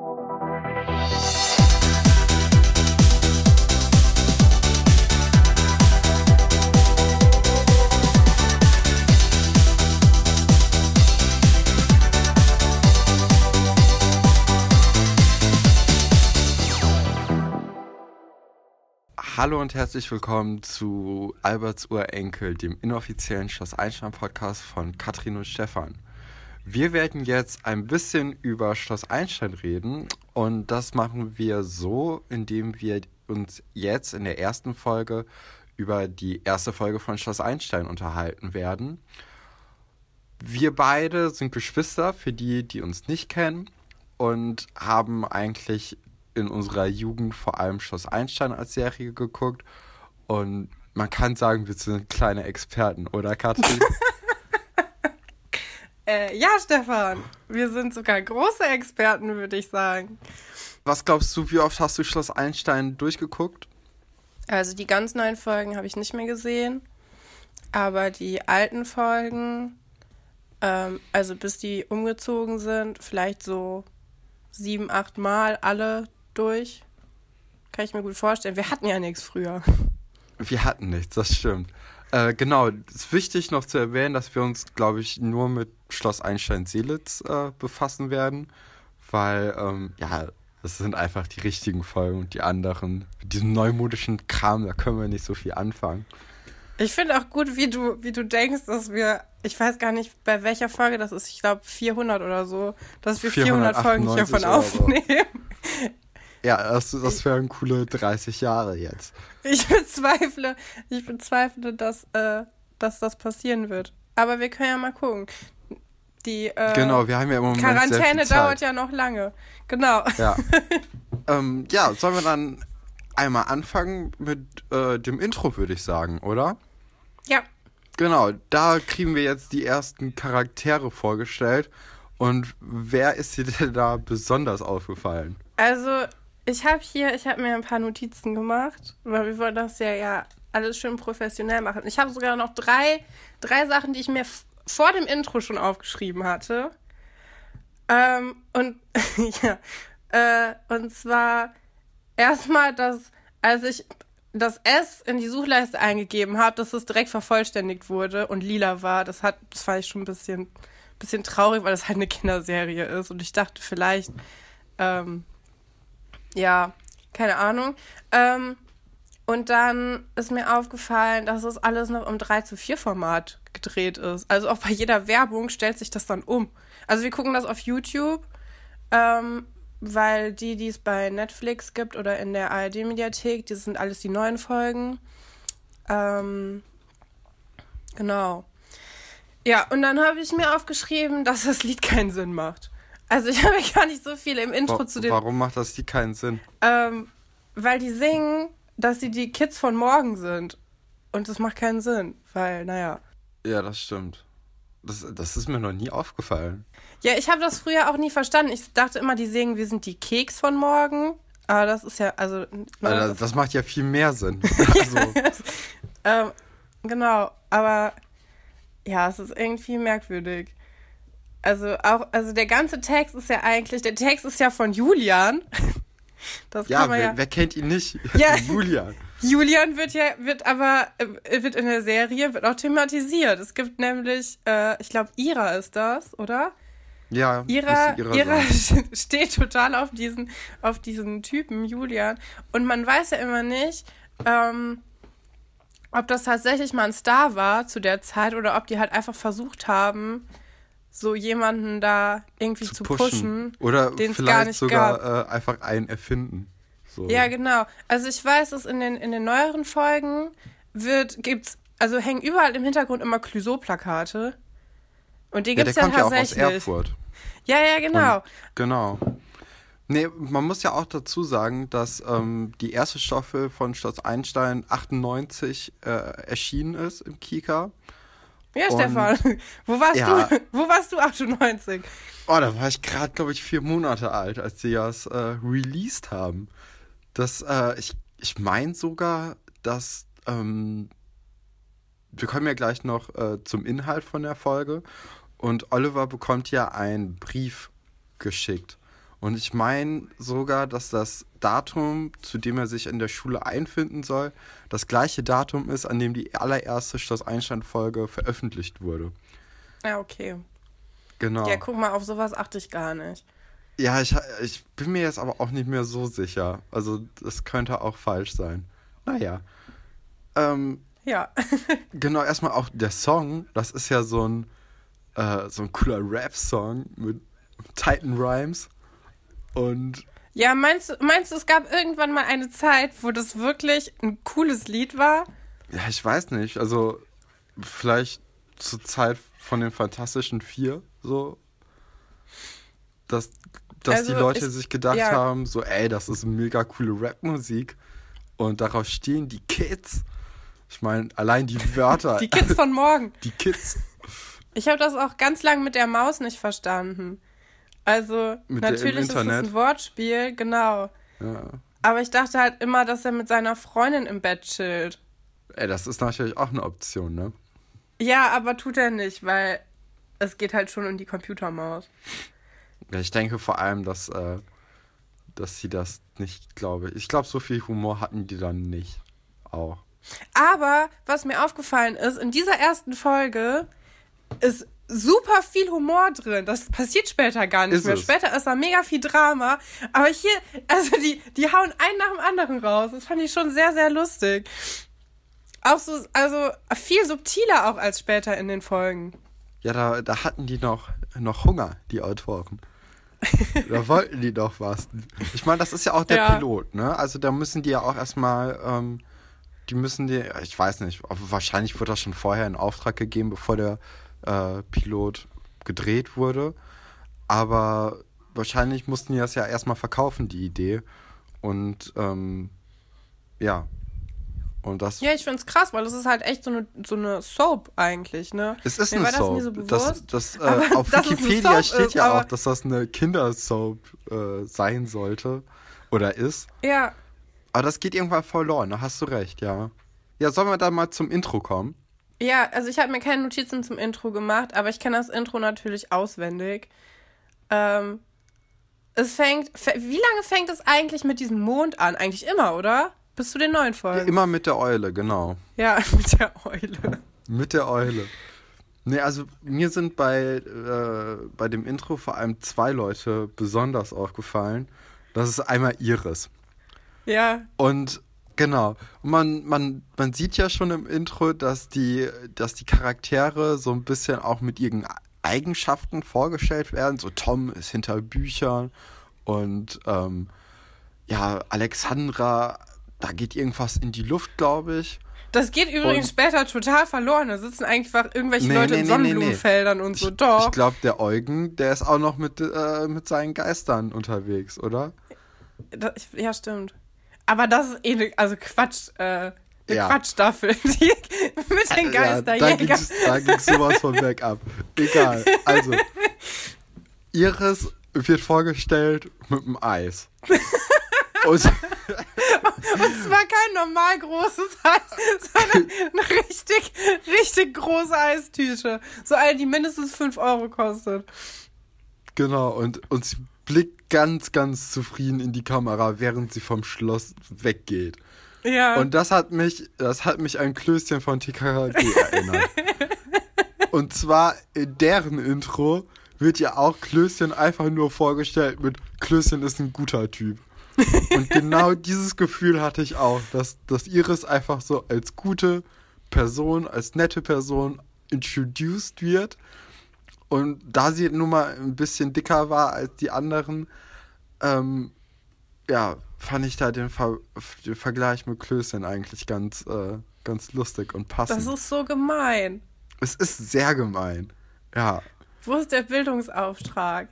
Hallo und herzlich willkommen zu Alberts Urenkel, dem inoffiziellen Schloss Einstein Podcast von Katrin und Stefan. Wir werden jetzt ein bisschen über Schloss Einstein reden und das machen wir so, indem wir uns jetzt in der ersten Folge über die erste Folge von Schloss Einstein unterhalten werden. Wir beide sind Geschwister, für die, die uns nicht kennen und haben eigentlich in unserer Jugend vor allem Schloss Einstein als Serie geguckt. Und man kann sagen, wir sind kleine Experten, oder Katrin? äh, ja, Stefan. Wir sind sogar große Experten, würde ich sagen. Was glaubst du, wie oft hast du Schloss Einstein durchgeguckt? Also die ganz neuen Folgen habe ich nicht mehr gesehen. Aber die alten Folgen, ähm, also bis die umgezogen sind, vielleicht so sieben, acht Mal alle durch. Kann ich mir gut vorstellen. Wir hatten ja nichts früher. Wir hatten nichts, das stimmt. Äh, genau, es ist wichtig noch zu erwähnen, dass wir uns, glaube ich, nur mit Schloss Einstein-Seelitz äh, befassen werden, weil, ähm, ja, das sind einfach die richtigen Folgen und die anderen, mit diesem neumodischen Kram, da können wir nicht so viel anfangen. Ich finde auch gut, wie du, wie du denkst, dass wir, ich weiß gar nicht, bei welcher Folge das ist, ich glaube 400 oder so, dass wir 400 Folgen hiervon aufnehmen. Ja, das, das wären coole 30 Jahre jetzt. Ich bezweifle, ich bezweifle, dass, äh, dass das passieren wird. Aber wir können ja mal gucken. Die äh, genau, wir haben ja im Moment Quarantäne dauert ja noch lange. Genau. Ja. ähm, ja, sollen wir dann einmal anfangen mit äh, dem Intro, würde ich sagen, oder? Ja. Genau, da kriegen wir jetzt die ersten Charaktere vorgestellt. Und wer ist dir denn da besonders aufgefallen? Also, ich habe hier, ich habe mir ein paar Notizen gemacht, weil wir wollen das ja, ja alles schön professionell machen. Ich habe sogar noch drei, drei Sachen, die ich mir vor dem Intro schon aufgeschrieben hatte. Ähm, und ja, äh, und zwar erstmal, dass als ich das S in die Suchleiste eingegeben habe, dass es direkt vervollständigt wurde und lila war. Das hat, das fand ich schon ein bisschen, bisschen traurig, weil das halt eine Kinderserie ist. Und ich dachte vielleicht, ähm, ja, keine Ahnung. Ähm, und dann ist mir aufgefallen, dass es alles noch im 3 zu 4 Format gedreht ist. Also auch bei jeder Werbung stellt sich das dann um. Also wir gucken das auf YouTube, ähm, weil die, die es bei Netflix gibt oder in der ARD-Mediathek, die sind alles die neuen Folgen. Ähm, genau. Ja, und dann habe ich mir aufgeschrieben, dass das Lied keinen Sinn macht. Also ich habe gar nicht so viel im Intro Wa zu dem. Warum macht das die keinen Sinn? Ähm, weil die singen, dass sie die Kids von morgen sind. Und das macht keinen Sinn, weil, naja. Ja, das stimmt. Das, das ist mir noch nie aufgefallen. Ja, ich habe das früher auch nie verstanden. Ich dachte immer, die singen, wir sind die Keks von morgen. Aber das ist ja, also. Na, also, das macht ja viel mehr Sinn. also. ähm, genau, aber ja, es ist irgendwie merkwürdig. Also auch, also der ganze Text ist ja eigentlich, der Text ist ja von Julian. Das ja, wer, ja, wer kennt ihn nicht? Ja. Julian. Julian wird ja, wird aber, äh, wird in der Serie, wird auch thematisiert. Es gibt nämlich, äh, ich glaube, Ira ist das, oder? Ja, Ira, Ira, Ira steht total auf diesen, auf diesen Typen, Julian. Und man weiß ja immer nicht, ähm, ob das tatsächlich mal ein Star war zu der Zeit oder ob die halt einfach versucht haben, so jemanden da irgendwie zu, zu pushen, pushen oder vielleicht sogar äh, einfach einen erfinden. So. Ja, genau. Also ich weiß, dass in den in den neueren Folgen wird gibt's also hängen überall im Hintergrund immer Clouseau-Plakate. Und die gibt's ja, der ja kommt tatsächlich. Ja, auch aus Erfurt. Ja, ja, genau. Und, genau. Nee, man muss ja auch dazu sagen, dass ähm, die erste Staffel von Schloss Einstein 98 äh, erschienen ist im Kika. Ja, und, Stefan, wo warst ja, du? Wo warst du 98? Oh, da war ich gerade, glaube ich, vier Monate alt, als sie das äh, released haben. Das, äh, ich, ich meine sogar, dass ähm, wir kommen ja gleich noch äh, zum Inhalt von der Folge. Und Oliver bekommt ja einen Brief geschickt. Und ich meine sogar, dass das Datum, zu dem er sich in der Schule einfinden soll, das gleiche Datum ist, an dem die allererste Schloss Einstein-Folge veröffentlicht wurde. Ja, okay. Genau. Ja, guck mal, auf sowas achte ich gar nicht. Ja, ich, ich bin mir jetzt aber auch nicht mehr so sicher. Also, das könnte auch falsch sein. Naja. Ähm, Ja. genau, erstmal auch der Song, das ist ja so ein, äh, so ein cooler Rap-Song mit Titan Rhymes. Und Ja, meinst, du- meinst du, es gab irgendwann mal eine Zeit, wo das wirklich ein cooles Lied war? ja, ich weiß nicht, also vielleicht zur Zeit von den Fantastischen Vier, so. Dass, dass Also, die Leute ich- sich gedacht ja. haben, so, ey, das ist mega coole Rap-Musik. Und darauf stehen die Kids. Ich meine, allein die Wörter. Die Kids von morgen. die Kids. Ich habe das auch ganz lang mit der Maus nicht verstanden. Also, Mit natürlich ist es ein Wortspiel, genau. Ja. Aber ich dachte halt immer, dass er mit seiner Freundin im Bett chillt. Ey, das ist natürlich auch eine Option, ne? Ja, aber tut er nicht, weil es geht halt schon um die Computermaus. Ich denke vor allem, dass, äh, dass sie das nicht, glaube ich. Ich glaube, so viel Humor hatten die dann nicht. Auch. Aber was mir aufgefallen ist, in dieser ersten Folge ist super viel Humor drin. Das passiert später gar nicht Ist mehr. es. Später ist da mega viel Drama. Aber hier, also die, die hauen einen nach dem anderen raus. Das fand ich schon sehr, sehr lustig. Auch so, also viel subtiler auch als später in den Folgen. Ja, da, da hatten die noch, noch Hunger, die Autoren. da wollten die doch was. Ich meine, das ist ja auch der Ja. Pilot, ne? Also da müssen die ja auch erstmal, ähm, die müssen die, ich weiß nicht, wahrscheinlich wurde das schon vorher in Auftrag gegeben, bevor der äh, Pilot gedreht wurde. Aber wahrscheinlich mussten die das ja erstmal verkaufen, die Idee. Und ähm, ja. Und das Ja, ich find's krass, weil das ist halt echt so eine, so eine Soap eigentlich, ne? Es ist Mir eine Soap. nie so das, bewusst. das, äh, auf es Wikipedia steht ist, ja auch, dass das eine Kindersoap äh, sein sollte oder ist. Ja, Aber das geht irgendwann verloren, da hast du recht, ja. Ja, sollen wir da mal zum Intro kommen? Ja, also ich habe mir keine Notizen zum Intro gemacht, aber ich kenne das Intro natürlich auswendig. Ähm, es fängt, wie lange fängt es eigentlich mit diesem Mond an? Eigentlich immer, oder? Bis zu den neuen Ja, Folgen. immer mit der Eule, genau. Ja, mit der Eule. Mit der Eule. Nee, also mir sind bei, äh, bei dem Intro vor allem zwei Leute besonders aufgefallen. Das ist einmal Iris. Ja, Und genau, Und man, man, man sieht ja schon im Intro, dass die, dass die Charaktere so ein bisschen auch mit ihren Eigenschaften vorgestellt werden. So Tom ist hinter Büchern und ähm, ja, Alexandra, da geht irgendwas in die Luft, glaube ich. das geht übrigens Und- später total verloren. Da sitzen einfach irgendwelche Nee, Leute nee, in nee, nee. Sonnenblumenfeldern und so. Ich, Doch. ich glaube, der Eugen, der ist auch noch mit, äh, mit seinen Geistern unterwegs, oder? Da- ich, ja, stimmt. Aber das ist eh ne, also Quatsch, äh, eine Ja. Quatschstaffel. Die, mit den Ja, da Geisterjägern. ging's, da ging's sowas von weg ab. Egal. Also, Iris wird vorgestellt mit einem Eis. Und Und es war kein normal großes Eis, sondern eine richtig, richtig große Eistüte. So eine, die mindestens 5 Euro kostet. genau, und, und sie blickt ganz, ganz zufrieden in die Kamera, während sie vom Schloss weggeht. Ja. Und das hat mich, das hat mich an Klößchen von TKKG erinnert. Und zwar in deren Intro wird ja auch Klößchen einfach nur vorgestellt mit Klößchen ist ein guter Typ. Und genau dieses Gefühl hatte ich auch, dass, dass Iris einfach so als gute Person, als nette Person introduced wird. Und da sie nun mal ein bisschen dicker war als die anderen, ähm, ja, fand ich da den, Ver den Vergleich mit Klößchen eigentlich ganz, äh, ganz lustig und passend. das ist so gemein. es ist sehr gemein. Ja. Wo ist der Bildungsauftrag?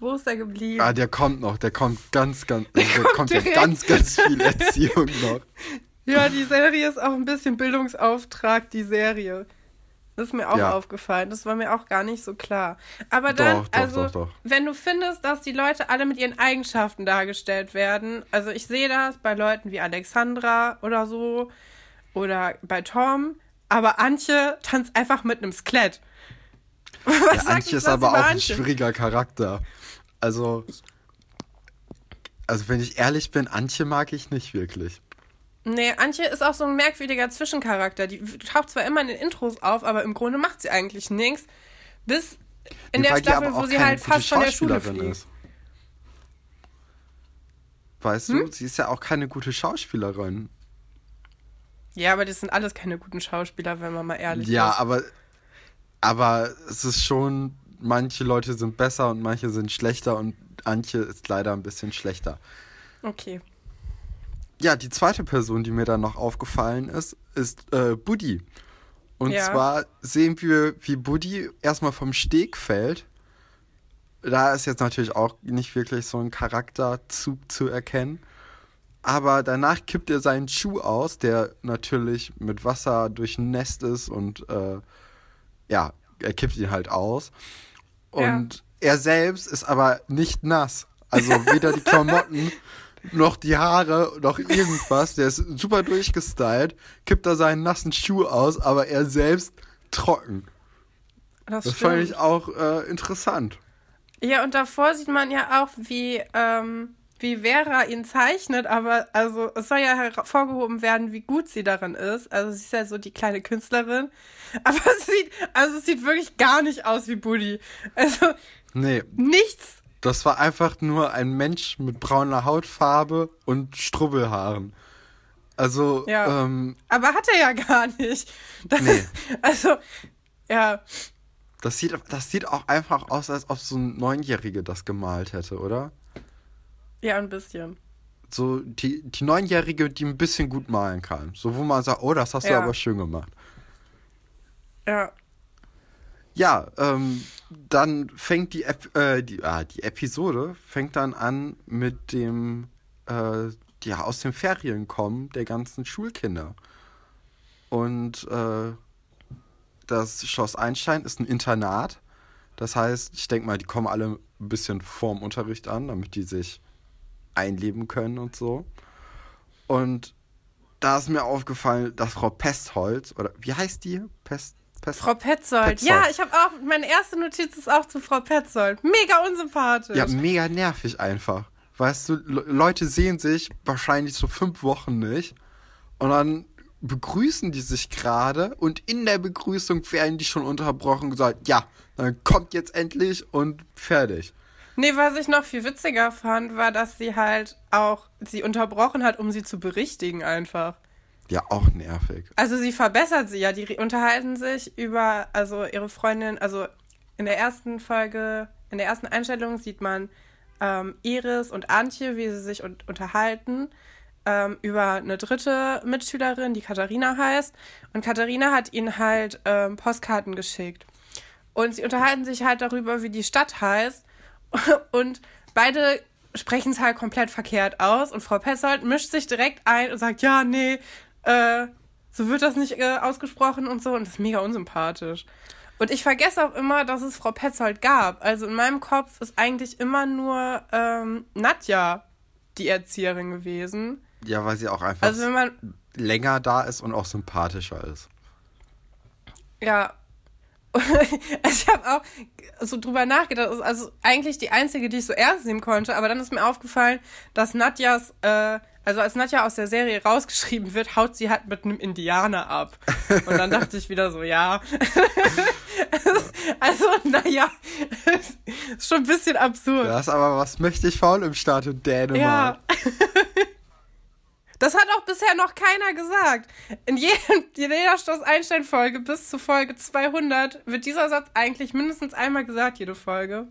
Wo ist der geblieben? Ah, der kommt noch, der kommt ganz, ganz, der kommt kommt ja ganz, ganz viel Erziehung noch. Ja, die Serie ist auch ein bisschen Bildungsauftrag, die Serie. Das ist mir auch Ja. aufgefallen. Das war mir auch gar nicht so klar. Aber dann, Doch, doch, also, doch, wenn du findest, dass die Leute alle mit ihren Eigenschaften dargestellt werden, also ich sehe das bei Leuten wie Alexandra oder so oder bei Tom, aber Antje tanzt einfach mit einem Skelett. Was Ja, Antje ist aber auch ein Antje? schwieriger Charakter. Also, Also wenn ich ehrlich bin, Antje mag ich nicht wirklich. Nee, Antje ist auch so ein merkwürdiger Zwischencharakter. Die taucht zwar immer in den Intros auf, aber im Grunde macht sie eigentlich nichts. Bis in Nee, der Staffel, wo sie halt fast von der Schule fliegt. ist. Weißt Hm? du, sie ist ja auch keine gute Schauspielerin. Ja, aber das sind alles keine guten Schauspieler, wenn man mal ehrlich Ja, ist. aber, aber es ist schon, manche Leute sind besser und manche sind schlechter und Antje ist leider ein bisschen schlechter. Okay. Ja, die zweite Person, die mir dann noch aufgefallen ist, ist äh, Buddy. Und Ja. zwar sehen wir, wie Buddy erstmal vom Steg fällt. Da ist jetzt natürlich auch nicht wirklich so ein Charakterzug zu erkennen. Aber danach kippt er seinen Schuh aus, der natürlich mit Wasser durchnässt ist und äh, ja, er kippt ihn halt aus. Und er selbst ist aber nicht nass. Also weder die Klamotten noch die Haare noch irgendwas. Der ist super durchgestylt, kippt da seinen nassen Schuh aus, aber er selbst trocken. Das, Das fand ich auch äh, interessant. Ja, und davor sieht man ja auch, wie, ähm, wie Vera ihn zeichnet, aber also es soll ja hervorgehoben werden, wie gut sie darin ist. Also sie ist ja so die kleine Künstlerin. Aber es sieht, also es sieht wirklich gar nicht aus wie Buddy. Also Nee, nichts. Das war einfach nur ein Mensch mit brauner Hautfarbe und Strubbelhaaren. Also, Ja. ähm, Aber hat er ja gar nicht. Das, Nee. Also, ja. das, sieht, das sieht auch einfach aus, als ob so ein Neunjährige das gemalt hätte, oder? Ja, ein bisschen. So die, die Neunjährige, die ein bisschen gut malen kann. So, wo man sagt, oh, das hast du Ja. aber schön gemacht. Ja. Ja, ähm, dann fängt die, Ep äh, die, ah, die Episode fängt dann an mit dem, äh, ja, aus den Ferien kommen der ganzen Schulkinder. Und äh, das Schloss Einstein ist ein Internat. Das heißt, ich denke mal, die kommen alle ein bisschen vorm Unterricht an, damit die sich einleben können und so. Und da ist mir aufgefallen, dass Frau Pestholz, oder wie heißt die? Pest, Pest, Frau Petzold. Petzold. Ja, ich habe auch, meine erste Notiz ist auch zu Frau Petzold. Mega unsympathisch. Ja, mega nervig einfach. Weißt du, Le Leute sehen sich wahrscheinlich so fünf Wochen nicht und dann begrüßen die sich gerade und in der Begrüßung werden die schon unterbrochen und gesagt, ja, dann kommt jetzt endlich und fertig. Nee, was ich noch viel witziger fand, war, dass sie halt auch sie unterbrochen hat, um sie zu berichtigen einfach. Ja, auch nervig. Also sie verbessert sie ja, die unterhalten sich über, also ihre Freundin, also in der ersten Folge, in der ersten Einstellung sieht man ähm, Iris und Antje, wie sie sich un unterhalten ähm, über eine dritte Mitschülerin, die Katharina heißt. Und Katharina hat ihnen halt ähm, Postkarten geschickt. Und sie unterhalten sich halt darüber, wie die Stadt heißt. Und beide sprechen es halt komplett verkehrt aus. Und Frau Petzold mischt sich direkt ein und sagt, ja, nee, äh, so wird das nicht äh, ausgesprochen und so. Und das ist mega unsympathisch. Und ich vergesse auch immer, dass es Frau Petzold gab. Also in meinem Kopf ist eigentlich immer nur ähm, Nadja die Erzieherin gewesen. Ja, weil sie auch einfach Also wenn man, länger da ist und auch sympathischer ist. ja. ich habe auch so drüber nachgedacht. Also eigentlich die einzige, die ich so ernst nehmen konnte. Aber dann ist mir aufgefallen, dass Nadjas, äh, also als Nadja aus der Serie rausgeschrieben wird, haut sie halt mit einem Indianer ab. Und dann dachte ich wieder so, ja. also, naja, ist schon ein bisschen absurd. Das ist aber was mächtig faul im Staat in Dänemark. Ja. Das hat auch bisher noch keiner gesagt. In, jedem, in jeder Stoß Einstein-Folge bis zu Folge 200 wird dieser Satz eigentlich mindestens einmal gesagt, jede Folge.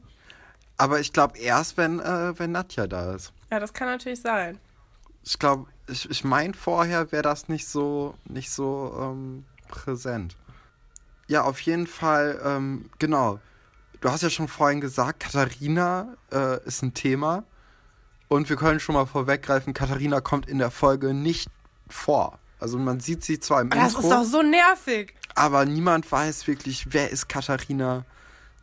Aber ich glaube erst, wenn, äh, wenn Nadja da ist. Ja, das kann natürlich sein. Ich glaube, ich, ich meine, vorher wäre das nicht so, nicht so ähm, präsent. Ja, auf jeden Fall, ähm, genau. Du hast ja schon vorhin gesagt, Katharina äh, ist ein Thema. Und wir können schon mal vorweggreifen, Katharina kommt in der Folge nicht vor. Also man sieht sie zwar im Das Intro, ist doch so nervig. aber niemand weiß wirklich, wer ist Katharina.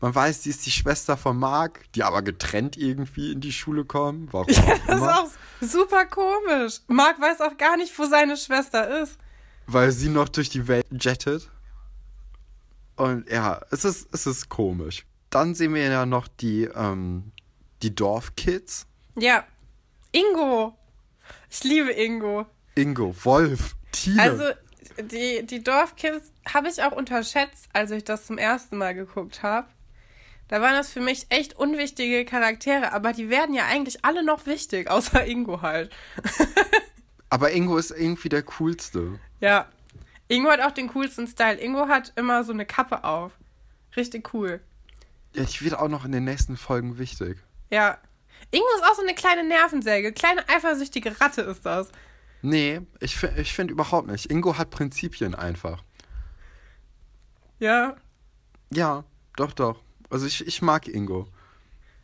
Man weiß, sie ist die Schwester von Marc, die aber getrennt irgendwie in die Schule kommen. Warum auch Das ist auch super komisch. Marc weiß auch gar nicht, wo seine Schwester ist. weil sie noch durch die Welt jettet. Und ja, es ist, es ist komisch. Dann sehen wir ja noch die, ähm, die Dorfkids. Ja. Ingo. Ich liebe Ingo. Ingo, Wolf, Tine. Also, die, die Dorfkids habe ich auch unterschätzt, als ich das zum ersten Mal geguckt habe. Da waren das für mich echt unwichtige Charaktere, aber die werden ja eigentlich alle noch wichtig, außer Ingo halt. Aber Ingo ist irgendwie der coolste. Ja. Ingo hat auch den coolsten Style. Ingo hat immer so eine Kappe auf. Richtig cool. Ja, die wird auch noch in den nächsten Folgen wichtig. Ja. Ingo ist auch so eine kleine Nervensäge. Kleine eifersüchtige Ratte ist das. Nee, ich, ich finde überhaupt nicht. Ingo hat Prinzipien einfach. Ja. Ja, doch, doch. Also ich, ich mag Ingo.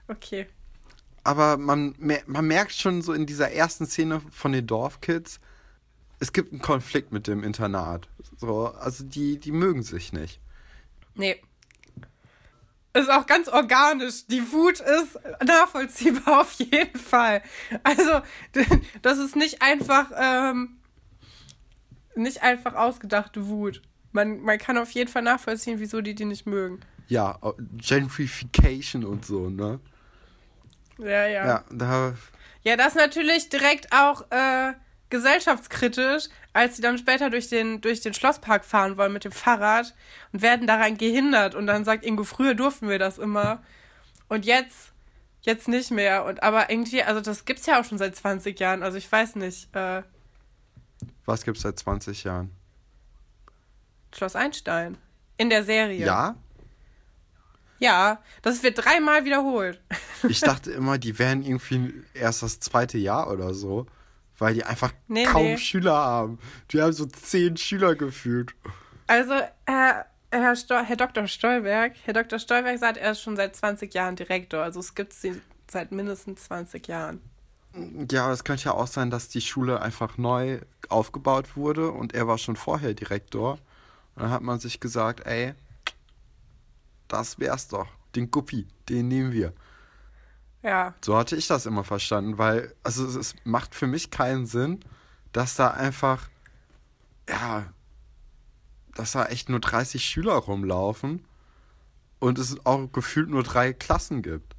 Okay. Aber man, man merkt schon so in dieser ersten Szene von den Dorfkids, es gibt einen Konflikt mit dem Internat. So, also die, die mögen sich nicht. Nee. Ist auch ganz organisch. Die Wut ist nachvollziehbar auf jeden Fall. Also, das ist nicht einfach, ähm, nicht einfach ausgedachte Wut. Man, man kann auf jeden Fall nachvollziehen, wieso die die nicht mögen. Ja, Gentrification und so, ne? Ja, ja. Ja, da, Ja, das natürlich direkt auch äh, gesellschaftskritisch, als sie dann später durch den, durch den Schlosspark fahren wollen mit dem Fahrrad und werden daran gehindert. Und dann sagt Ingo, früher durften wir das immer. Und jetzt, jetzt nicht mehr. Und aber irgendwie, also das gibt's ja auch schon seit 20 Jahren. Also ich weiß nicht. Äh, was gibt's seit 20 Jahren? Schloss Einstein. In der Serie. Ja? Ja, das wird dreimal wiederholt. Ich dachte immer, die wären irgendwie erst das zweite Jahr oder so, weil die einfach Nee, kaum nee. Schüler haben. Die haben so zehn Schüler gefühlt. Also, Herr, Herr, Herr Dr. Stolberg, Herr Dr. Stolberg sagt, er ist schon seit 20 Jahren Direktor. Also es gibt sie seit mindestens 20 Jahren. Ja, aber es könnte ja auch sein, dass die Schule einfach neu aufgebaut wurde und er war schon vorher Direktor. Und dann hat man sich gesagt, ey, das wär's doch. Den Guppi, den nehmen wir. Ja, So hatte ich das immer verstanden, weil, also es, es macht für mich keinen Sinn, dass da einfach, ja, dass da echt nur 30 Schüler rumlaufen und es auch gefühlt nur drei Klassen gibt.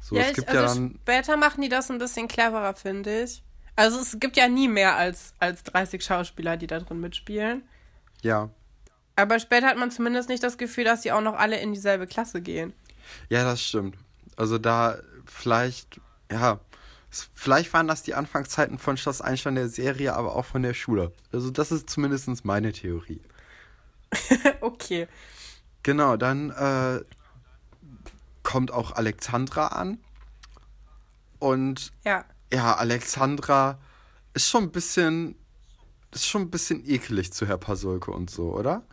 So, ja, es ich, gibt also ja dann, später machen die das ein bisschen cleverer, finde ich. Also es gibt ja nie mehr als, als 30 Schauspieler, die da drin mitspielen. ja, Aber später hat man zumindest nicht das Gefühl, dass die auch noch alle in dieselbe Klasse gehen. ja, das stimmt. Also da vielleicht, ja, vielleicht waren das die Anfangszeiten von Schloss Einstein der Serie, aber auch von der Schule. Also das ist zumindest meine Theorie. okay. Genau, dann äh, kommt auch Alexandra an. Und Ja. ja, Alexandra ist schon ein bisschen, ist schon ein bisschen ekelig zu Herr Pasulke und so, oder?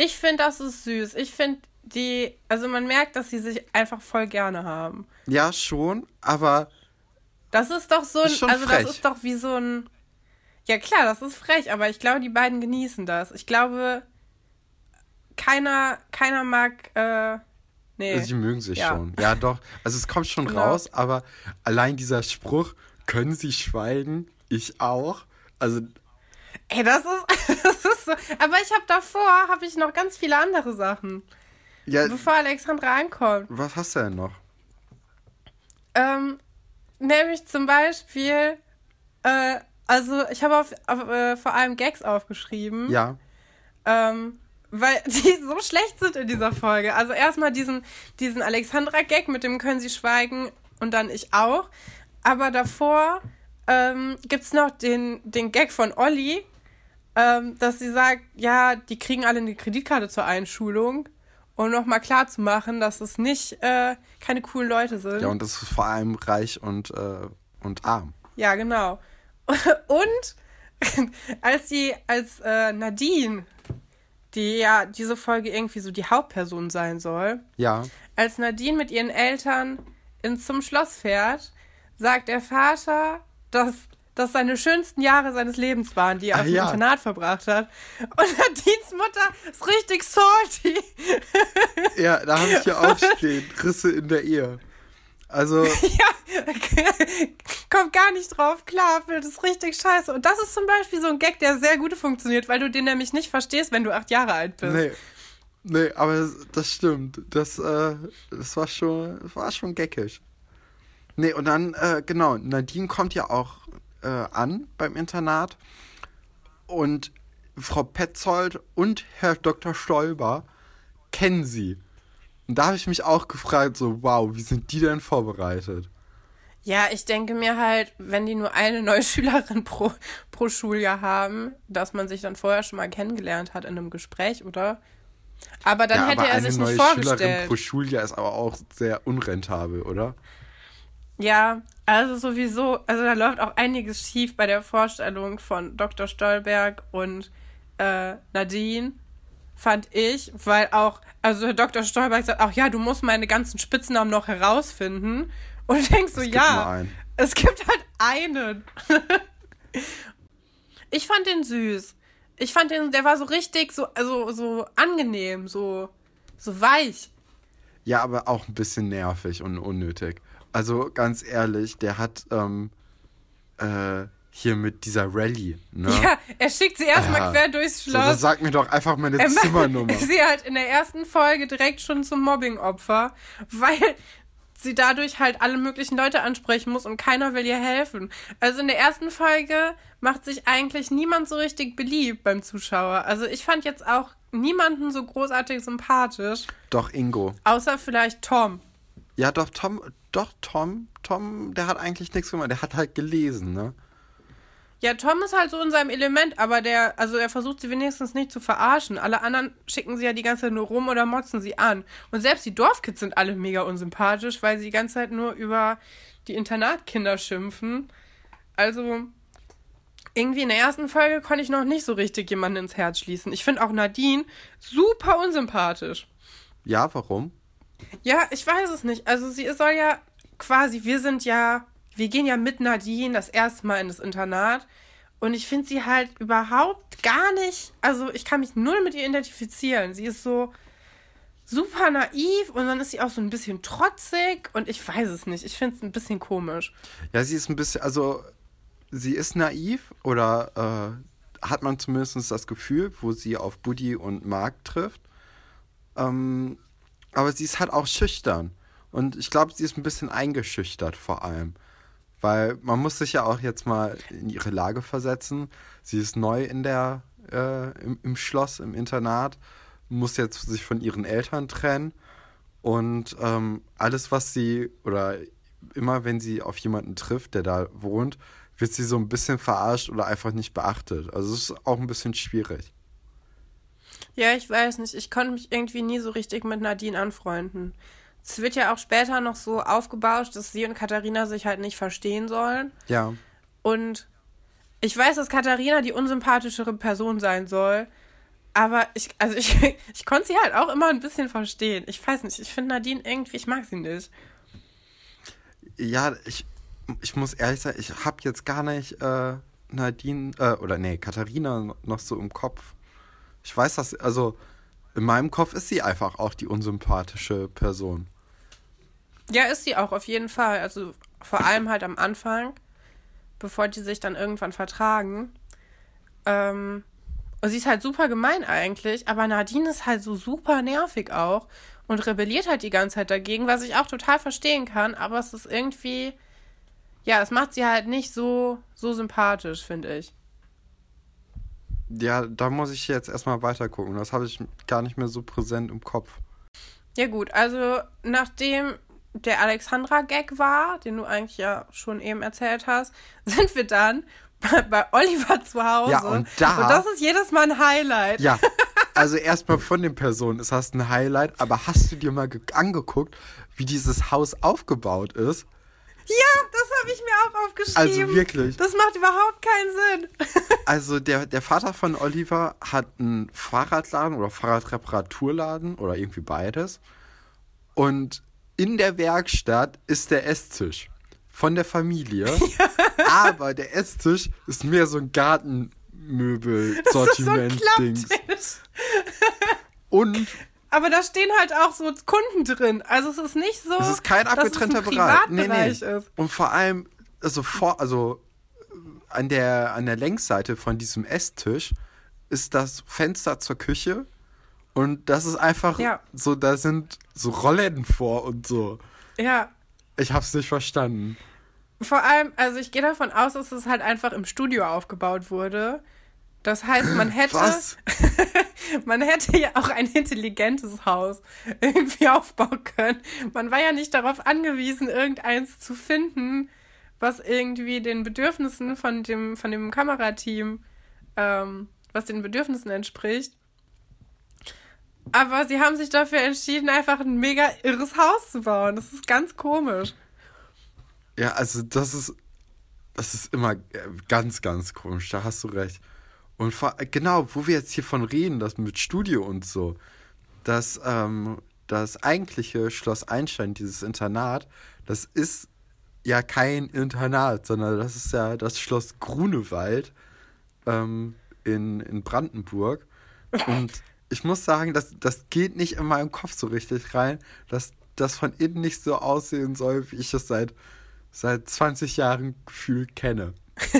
Ich finde, das ist süß. Ich finde die, also man merkt, dass sie sich einfach voll gerne haben. Ja, schon, aber Das ist doch so ein, Ist also frech. das ist doch wie so ein, ja klar, das ist frech, aber ich glaube, die beiden genießen das. Ich glaube, keiner, keiner mag, äh, nee. sie mögen sich Ja. schon. Ja, doch. Also es kommt schon Genau. raus, aber allein dieser Spruch, können Sie schweigen? Ich auch. Also, Ey, das ist, das ist so, aber ich habe davor, habe ich noch ganz viele andere Sachen, ja, bevor Alexandra ankommt. was hast du denn noch? Ähm, nämlich zum Beispiel, äh, also ich habe auf, auf, äh, vor allem Gags aufgeschrieben. Ja, Ähm, weil die so schlecht sind in dieser Folge. Also erstmal diesen, diesen Alexandra-Gag, mit dem können sie schweigen und dann ich auch. Aber davor ähm, gibt es noch den, den Gag von Olli, ähm, dass sie sagt, ja, die kriegen alle eine Kreditkarte zur Einschulung. Um nochmal klar zu machen, dass es nicht äh, keine coolen Leute sind. ja, und das ist vor allem reich und, äh, und arm. Ja, genau. Und als sie, als äh, Nadine, die ja diese Folge irgendwie so die Hauptperson sein soll, Ja, als Nadine mit ihren Eltern ins zum Schloss fährt, sagt der Vater, dass das seine schönsten Jahre seines Lebens waren, die er Ah, auf dem ja. Internat verbracht hat. Und Nadines Mutter ist richtig salty. ja, da habe ich hier auch stehen, Risse in der Ehe. Also, Ja, kommt gar nicht drauf klar, findet es richtig scheiße. Und das ist zum Beispiel so ein Gag, der sehr gut funktioniert, weil du den nämlich nicht verstehst, wenn du acht Jahre alt bist. nee. Nee, aber das, das stimmt. Das, äh, das war schon, das war schon geckisch. Nee, und dann, äh, genau, Nadine kommt ja auch äh, an beim Internat und Frau Petzold und Herr Dr. Stolber kennen sie. Und da habe ich mich auch gefragt, so, wow, wie sind die denn vorbereitet? Ja, ich denke mir halt, wenn die nur eine neue Schülerin pro, pro Schuljahr haben, dass man sich dann vorher schon mal kennengelernt hat in einem Gespräch, oder? Aber dann ja, hätte aber er eine sich neue nicht vorgestellt. Schülerin pro Schuljahr ist aber auch sehr unrentabel, oder? Ja, also sowieso, also da läuft auch einiges schief bei der Vorstellung von Dr. Stolberg und äh, Nadine, fand ich, weil auch, also Herr Dr. Stolberg sagt auch, ja, du musst meine ganzen Spitznamen noch herausfinden. Und du denkst so, ja, es gibt halt einen. ich fand den süß. Ich fand den, der war so richtig, so, also, so angenehm, so, so weich. Ja, aber auch ein bisschen nervig und unnötig. Also ganz ehrlich, der hat ähm, äh, hier mit dieser Rallye, ne? Ja, er schickt sie erstmal Ja. quer durchs So, Schloss. dann sag mir doch einfach meine Er Zimmernummer. sie halt in der ersten Folge direkt schon zum Mobbing-Opfer, weil sie dadurch halt alle möglichen Leute ansprechen muss und keiner will ihr helfen. Also in der ersten Folge macht sich eigentlich niemand so richtig beliebt beim Zuschauer. Also ich fand jetzt auch niemanden so großartig sympathisch, Doch, Ingo. außer vielleicht Tom. Ja, doch, Tom, doch, Tom, Tom, der hat eigentlich nichts gemacht. Der hat halt gelesen, ne? Ja, Tom ist halt so in seinem Element, aber der, also er versucht sie wenigstens nicht zu verarschen. Alle anderen schicken sie ja die ganze Zeit nur rum oder motzen sie an. Und selbst die Dorfkids sind alle mega unsympathisch, weil sie die ganze Zeit nur über die Internatkinder schimpfen. Also, irgendwie in der ersten Folge konnte ich noch nicht so richtig jemanden ins Herz schließen. Ich finde auch Nadine super unsympathisch. Ja, warum? Ja, ich weiß es nicht. Also sie soll ja quasi, wir sind ja, wir gehen ja mit Nadine das erste Mal in das Internat. Und ich finde sie halt überhaupt gar nicht, also ich kann mich null mit ihr identifizieren. Sie ist so super naiv und dann ist sie auch so ein bisschen trotzig und ich weiß es nicht. Ich finde es ein bisschen komisch. Ja, sie ist ein bisschen, also sie ist naiv oder äh, hat man zumindest das Gefühl, wo sie auf Buddy und Mark trifft. Ähm, aber sie ist halt auch schüchtern. Und ich glaube, sie ist ein bisschen eingeschüchtert vor allem. Weil man muss sich ja auch jetzt mal in ihre Lage versetzen. Sie ist neu in der, äh, im, im Schloss, im Internat, muss jetzt sich von ihren Eltern trennen. Und ähm, alles, was sie, oder immer wenn sie auf jemanden trifft, der da wohnt, wird sie so ein bisschen verarscht oder einfach nicht beachtet. Also es ist auch ein bisschen schwierig. Ja, ich weiß nicht. Ich konnte mich irgendwie nie so richtig mit Nadine anfreunden. Es wird ja auch später noch so aufgebauscht, dass sie und Katharina sich halt nicht verstehen sollen. Ja. Und ich weiß, dass Katharina die unsympathischere Person sein soll. Aber ich, also ich, ich konnte sie halt auch immer ein bisschen verstehen. Ich weiß nicht, ich finde Nadine irgendwie, ich mag sie nicht. Ja, ich, ich muss ehrlich sein, ich habe jetzt gar nicht äh, Nadine, äh, oder nee, Katharina noch so im Kopf. Ich weiß das, also in meinem Kopf ist sie einfach auch die unsympathische Person. Ja, ist sie auch, auf jeden Fall. Also vor allem halt am Anfang, bevor die sich dann irgendwann vertragen. Ähm, und sie ist halt super gemein eigentlich, aber Nadine ist halt so super nervig auch und rebelliert halt die ganze Zeit dagegen, was ich auch total verstehen kann, aber es ist irgendwie, ja, es macht sie halt nicht so, so sympathisch, finde ich. Ja, da muss ich jetzt erstmal weiter gucken. Das habe ich gar nicht mehr so präsent im Kopf. Ja gut, also nachdem der Alexandra-Gag war, den du eigentlich ja schon eben erzählt hast, sind wir dann bei, bei Oliver zu Hause. Ja, und da- Und das ist jedes Mal ein Highlight. Ja, also erstmal von den Personen ist das ein Highlight, aber hast du dir mal ge- angeguckt, wie dieses Haus aufgebaut ist? Ja, das habe ich mir auch aufgeschrieben. Also wirklich. Das macht überhaupt keinen Sinn. Also der, der Vater von Oliver hat einen Fahrradladen oder Fahrradreparaturladen oder irgendwie beides. Und in der Werkstatt ist der Esstisch von der Familie. Aber der Esstisch ist mehr so ein Das ist so ein Gartenmöbel-Sortiment-Dings. Klapptisch. Und Aber da stehen halt auch so Kunden drin. Also es ist nicht so, es ist kein dass abgetrennter Bereich. Privatbereich ist. Und vor allem, also vor, also äh, an der, an der Längsseite von diesem Esstisch ist das Fenster zur Küche. Und das ist einfach Ja. so, da sind so Rollläden vor und so. Ja. Ich hab's nicht verstanden. Vor allem, also ich gehe davon aus, dass es halt einfach im Studio aufgebaut wurde. Das heißt, man hätte, man hätte ja auch ein intelligentes Haus irgendwie aufbauen können. Man war ja nicht darauf angewiesen, irgendeins zu finden, was irgendwie den Bedürfnissen von dem, von dem Kamerateam, ähm, was den Bedürfnissen entspricht. Aber sie haben sich dafür entschieden, einfach ein mega irres Haus zu bauen. Das ist ganz komisch. Ja, also das ist, das ist immer äh, ganz, ganz komisch. Da hast du recht. Und vor, genau, wo wir jetzt hier von reden, das mit Studio und so, das, ähm, das eigentliche Schloss Einstein, dieses Internat, das ist ja kein Internat, sondern das ist ja das Schloss Grunewald ähm, in, in Brandenburg. Und ich muss sagen, das, das geht nicht in meinem Kopf so richtig rein, dass das von innen nicht so aussehen soll, wie ich es seit, seit 20 Jahren gefühlt kenne.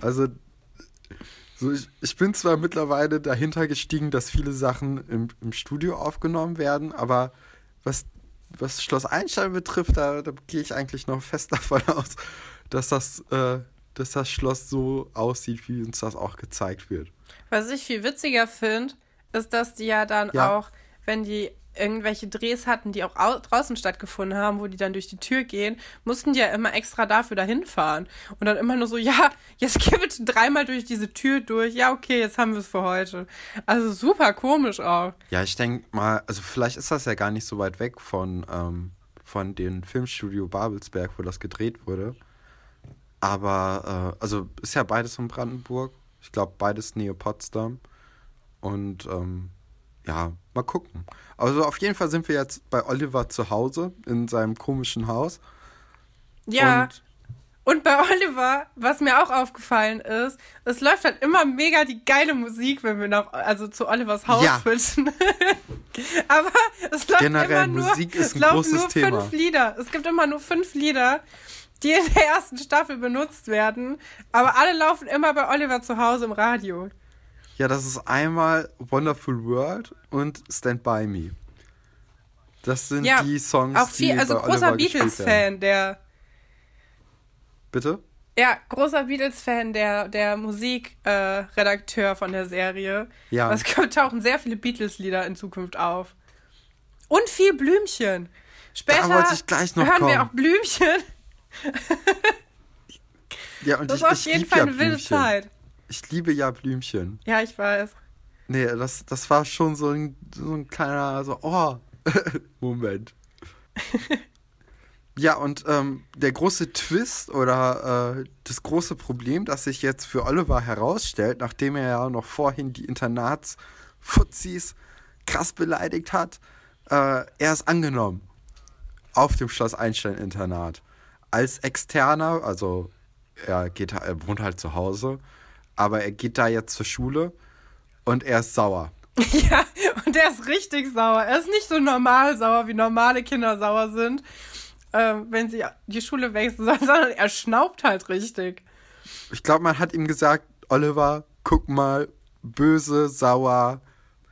Also, so ich, ich bin zwar mittlerweile dahinter gestiegen, dass viele Sachen im, im Studio aufgenommen werden, aber was, was Schloss Einstein betrifft, da, da gehe ich eigentlich noch fest davon aus, dass das, äh, dass das Schloss so aussieht, wie uns das auch gezeigt wird. Was ich viel witziger finde, ist, dass die ja dann Ja. auch, wenn die irgendwelche Drehs hatten, die auch au draußen stattgefunden haben, wo die dann durch die Tür gehen, mussten die ja immer extra dafür dahin fahren. Und dann immer nur so, ja, jetzt geh bitte dreimal durch diese Tür durch. Ja, okay, jetzt haben wir es für heute. Also super komisch auch. Ja, ich denke mal, also vielleicht ist das ja gar nicht so weit weg von, ähm, von dem Filmstudio Babelsberg, wo das gedreht wurde. Aber, äh, also ist ja beides in Brandenburg. Ich glaube, beides Nähe Potsdam. Und ähm, ja, mal gucken. Also auf jeden Fall sind wir jetzt bei Oliver zu Hause in seinem komischen Haus. Ja. Und Und bei Oliver, was mir auch aufgefallen ist, es läuft halt immer mega die geile Musik, wenn wir nach, also zu Olivers Haus Ja. switchen. Aber es läuft Generell, immer nur, Musik ist es ein laufen großes nur Thema. fünf Lieder. Es gibt immer nur fünf Lieder, die in der ersten Staffel benutzt werden. Aber alle laufen immer bei Oliver zu Hause im Radio. Ja, das ist einmal Wonderful World und Stand By Me. Das sind Ja, die Songs, Auch viel, die also bei großer. Beatles-Fan, der Bitte? Ja, großer Beatles-Fan, der, der Musikredakteur äh, von der Serie. Ja. Es kommt- tauchen sehr viele Beatles-Lieder in Zukunft auf. Und viel Blümchen. Später hören wir kommen. auch Blümchen. Ja, und Das ich, ist auf jeden Fall ja eine wilde Blümchen. Zeit. Ich liebe ja Blümchen. Ja, ich weiß. Nee, das, das war schon so ein, so ein kleiner, so, oh, Moment. ja, und ähm, der große Twist oder äh, das große Problem, das sich jetzt für Oliver herausstellt, nachdem er ja noch vorhin die Internatsfuzis krass beleidigt hat, äh, er ist angenommen auf dem Schloss Einstein-Internat. Als Externer, also er, geht, er wohnt halt zu Hause, aber er geht da jetzt zur Schule und er ist sauer. Ja, und der ist richtig sauer. Er ist nicht so normal sauer, wie normale Kinder sauer sind, ähm, wenn sie die Schule wechseln sollen, sondern er schnaubt halt richtig. Ich glaube, man hat ihm gesagt, Oliver, guck mal, böse, sauer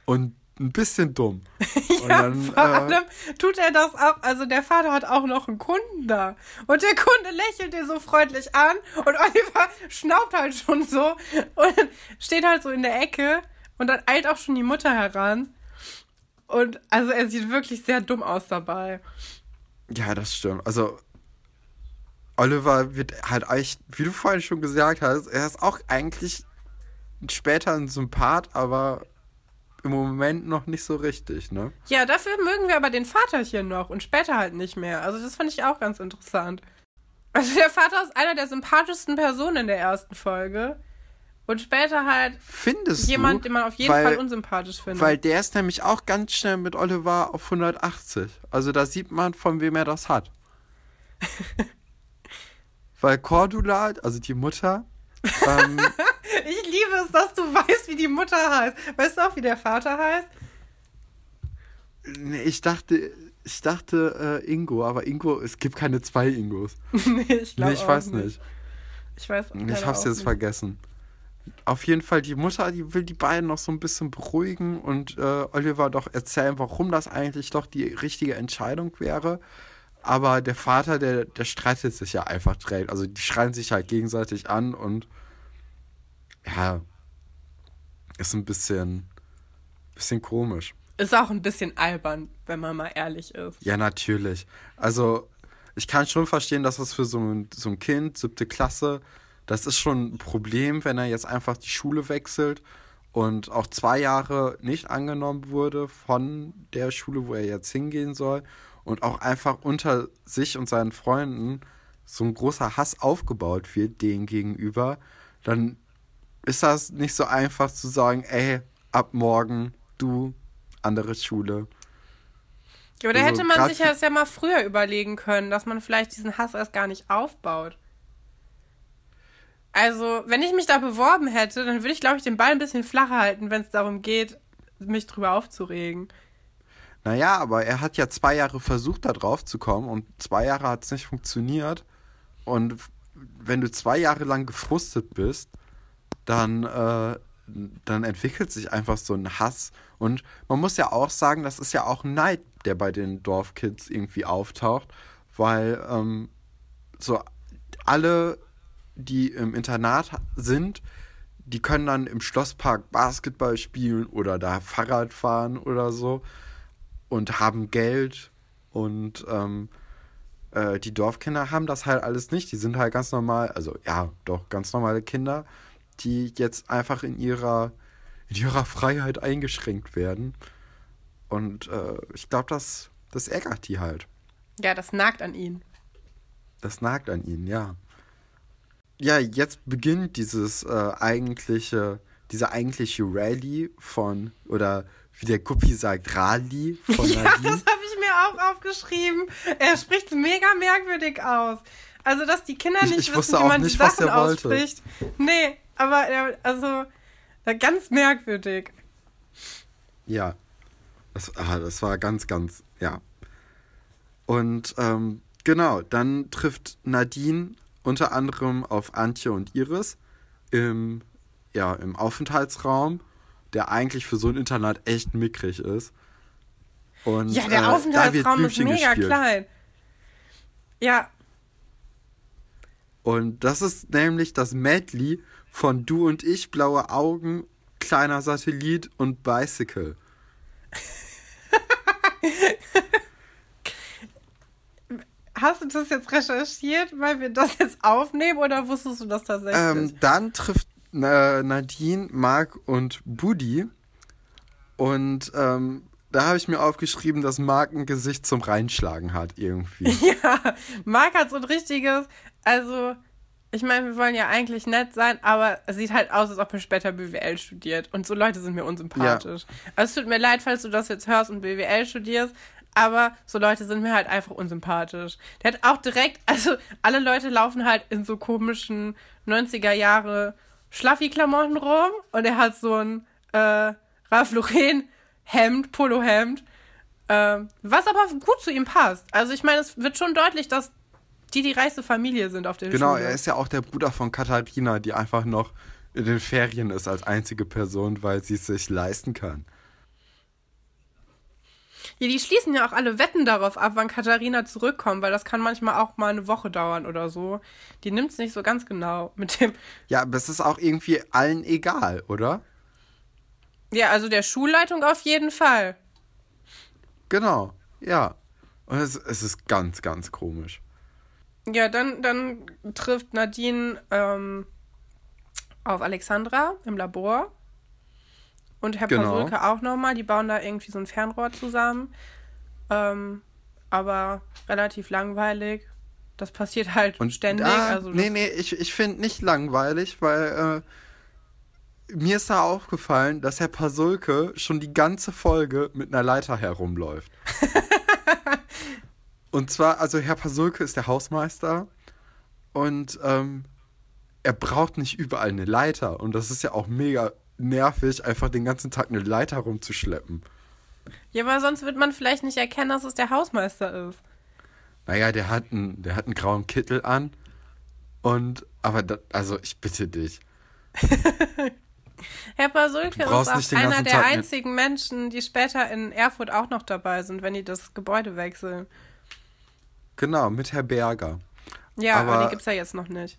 und ein bisschen dumm. Und Ja, dann, vor äh, allem tut er das auch, also der Vater hat auch noch einen Kunden da. Und der Kunde lächelt dir so freundlich an und Oliver schnaubt halt schon so und steht halt so in der Ecke und dann eilt auch schon die Mutter heran. Und also er sieht wirklich sehr dumm aus dabei. Ja, das stimmt. Also, Oliver wird halt echt, wie du vorhin schon gesagt hast, er ist auch eigentlich später ein Sympath, aber im Moment noch nicht so richtig, ne? Ja, dafür mögen wir aber den Vater hier noch und später halt nicht mehr. Also das fand ich auch ganz interessant. Also der Vater ist einer der sympathischsten Personen in der ersten Folge. Und später halt Findest jemand, du? den man auf jeden weil, Fall unsympathisch findet. Weil der ist nämlich auch ganz schnell mit Oliver auf 180. Also da sieht man, von wem er das hat. weil Cordula, also die Mutter, ähm, liebe es, dass du weißt, wie die Mutter heißt. Weißt du auch, wie der Vater heißt? nee, ich dachte, ich dachte äh, Ingo, aber Ingo, es gibt keine zwei Ingos. nee, ich glaube Nee, ich weiß nicht. Ich weiß Ich hab's jetzt nicht. vergessen. Auf jeden Fall, die Mutter, die will die beiden noch so ein bisschen beruhigen und äh, Oliver doch erzählen, warum das eigentlich doch die richtige Entscheidung wäre. aber der Vater, der, der streitet sich ja einfach direkt. Also die schreien sich halt gegenseitig an und ja, ist ein bisschen, bisschen komisch. Ist auch ein bisschen albern, wenn man mal ehrlich ist. Ja, natürlich. Also ich kann schon verstehen, dass das für so ein, so ein Kind, siebte Klasse, das ist schon ein Problem, wenn er jetzt einfach die Schule wechselt und auch zwei Jahre nicht angenommen wurde von der Schule, wo er jetzt hingehen soll und auch einfach unter sich und seinen Freunden so ein großer Hass aufgebaut wird denen gegenüber, dann ist das nicht so einfach zu sagen, ey, ab morgen du andere Schule. Ja, aber da also, hätte man sich das ja mal früher überlegen können, dass man vielleicht diesen Hass erst gar nicht aufbaut. Also, wenn ich mich da beworben hätte, dann würde ich, glaube ich, den Ball ein bisschen flacher halten, wenn es darum geht, mich drüber aufzuregen. Naja, aber er hat ja zwei Jahre versucht, da drauf zu kommen und zwei Jahre hat es nicht funktioniert. Und wenn du zwei Jahre lang gefrustet bist, dann, äh, dann entwickelt sich einfach so ein Hass. Und man muss ja auch sagen, das ist ja auch Neid, der bei den Dorfkids irgendwie auftaucht, weil ähm, so alle die im Internat sind, die können dann im Schlosspark Basketball spielen oder da Fahrrad fahren oder so und haben Geld und ähm, äh, die Dorfkinder haben das halt alles nicht. Die sind halt ganz normal, also ja, doch ganz normale Kinder, die jetzt einfach in ihrer in ihrer Freiheit eingeschränkt werden. Und äh, ich glaube, das, das ärgert die halt. Ja, das nagt an ihnen. Das nagt an ihnen, ja ja, jetzt beginnt dieses äh, eigentliche, diese eigentliche Rallye von, oder wie der Guppi sagt, Rally von Ja, das habe ich mir auch aufgeschrieben. Er spricht mega merkwürdig aus. Also, dass die Kinder nicht ich, ich wissen, wie man nicht, die Sachen ausspricht. Nee, aber also ganz merkwürdig. Ja. Das, ah, das war ganz, ganz, ja. Und ähm, genau, dann trifft Nadine unter anderem auf Antje und Iris im, ja, im Aufenthaltsraum, der eigentlich für so ein Internat echt mickrig ist. Und, ja, der äh, Aufenthaltsraum ist mega gespielt. klein. Ja. Und das ist nämlich das Medley von Du und ich, Blaue Augen, Kleiner Satellit und Bicycle. Hast du das jetzt recherchiert, weil wir das jetzt aufnehmen oder wusstest du das tatsächlich? Ähm, dann trifft äh, Nadine, Marc und Buddy. Und ähm, da habe ich mir aufgeschrieben, dass Marc ein Gesicht zum Reinschlagen hat irgendwie. Ja, Marc hat so ein richtiges, also ich meine, wir wollen ja eigentlich nett sein, aber es sieht halt aus, als ob er später BWL studiert. Und so Leute sind mir unsympathisch. Ja. Also es tut mir leid, falls du das jetzt hörst und BWL studierst, aber so Leute sind mir halt einfach unsympathisch. Der hat auch direkt, also alle Leute laufen halt in so komischen 90er Jahre Schlaffi-Klamotten rum und er hat so ein äh, Ralph Lauren Hemd, Polohemd, äh, was aber gut zu ihm passt. Also ich meine, es wird schon deutlich, dass die die reichste Familie sind auf der Genau, Schule. er ist ja auch der Bruder von Katharina, die einfach noch in den Ferien ist als einzige Person, weil sie es sich leisten kann. Ja, die schließen ja auch alle Wetten darauf ab, wann Katharina zurückkommt, weil das kann manchmal auch mal eine Woche dauern oder so. Die nimmt es nicht so ganz genau mit dem. Ja, aber es ist auch irgendwie allen egal, oder? Ja, also der Schulleitung auf jeden Fall. Genau, ja. Und es, es ist ganz, ganz komisch. Ja, dann, dann trifft Nadine ähm, auf Alexandra im Labor. Und Herr genau. Pasulke auch nochmal. Die bauen da irgendwie so ein Fernrohr zusammen. Ähm, aber relativ langweilig. Das passiert halt und ständig. Da, also nee, nee, ich, ich finde nicht langweilig, weil äh, mir ist da aufgefallen, dass Herr Pasulke schon die ganze Folge mit einer Leiter herumläuft. und zwar, also Herr Pasulke ist der Hausmeister und ähm, er braucht nicht überall eine Leiter. Und das ist ja auch mega nervig, einfach den ganzen Tag eine Leiter rumzuschleppen. Ja, aber sonst wird man vielleicht nicht erkennen, dass es der Hausmeister ist. Naja, der hat einen, der hat einen grauen Kittel an. Und, aber, da, also ich bitte dich. Herr Pasulke ist auch einer der Tag einzigen Menschen, die später in Erfurt auch noch dabei sind, wenn die das Gebäude wechseln. Genau, mit Herr Berger. Ja, aber, Aber- den gibt's ja jetzt noch nicht.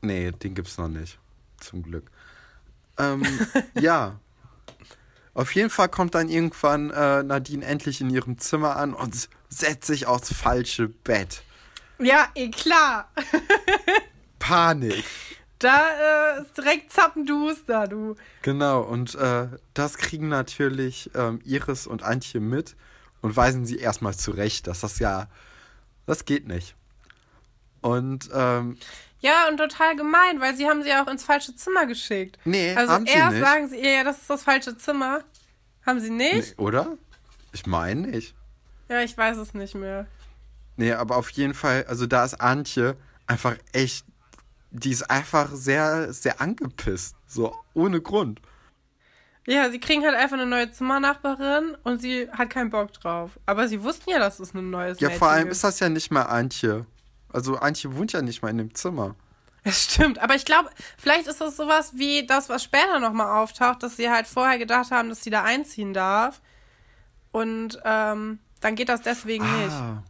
Nee, den gibt's noch nicht. Zum Glück. Ähm, ja. Auf jeden Fall kommt dann irgendwann äh, Nadine endlich in ihrem Zimmer an und setzt sich aufs falsche Bett. Ja, eh klar. Panik. Da äh, ist direkt zappenduster, du. Genau, und äh, das kriegen natürlich ähm, Iris und Antje mit und weisen sie erstmal zurecht, dass das ja, das geht nicht. Und ähm, Ja, und total gemein, weil sie haben sie auch ins falsche Zimmer geschickt. nee, Also haben sie erst nicht. sagen sie ihr, ja, das ist das falsche Zimmer. Haben sie nicht? Nee, oder? Ich meine nicht. Ja, ich weiß es nicht mehr. Nee, aber auf jeden Fall, also da ist Antje einfach echt, die ist einfach sehr, sehr angepisst. So, ohne Grund. Ja, sie kriegen halt einfach eine neue Zimmernachbarin und sie hat keinen Bock drauf. Aber sie wussten ja, dass es ein neues Ja, Mädchen vor allem gibt. ist das ja nicht mal Antje. Also Antje wohnt ja nicht mal in dem Zimmer. Das stimmt, aber ich glaube, vielleicht ist das sowas wie das, was später nochmal auftaucht, dass sie halt vorher gedacht haben, dass sie da einziehen darf. Und ähm, dann geht das deswegen nicht. Ah,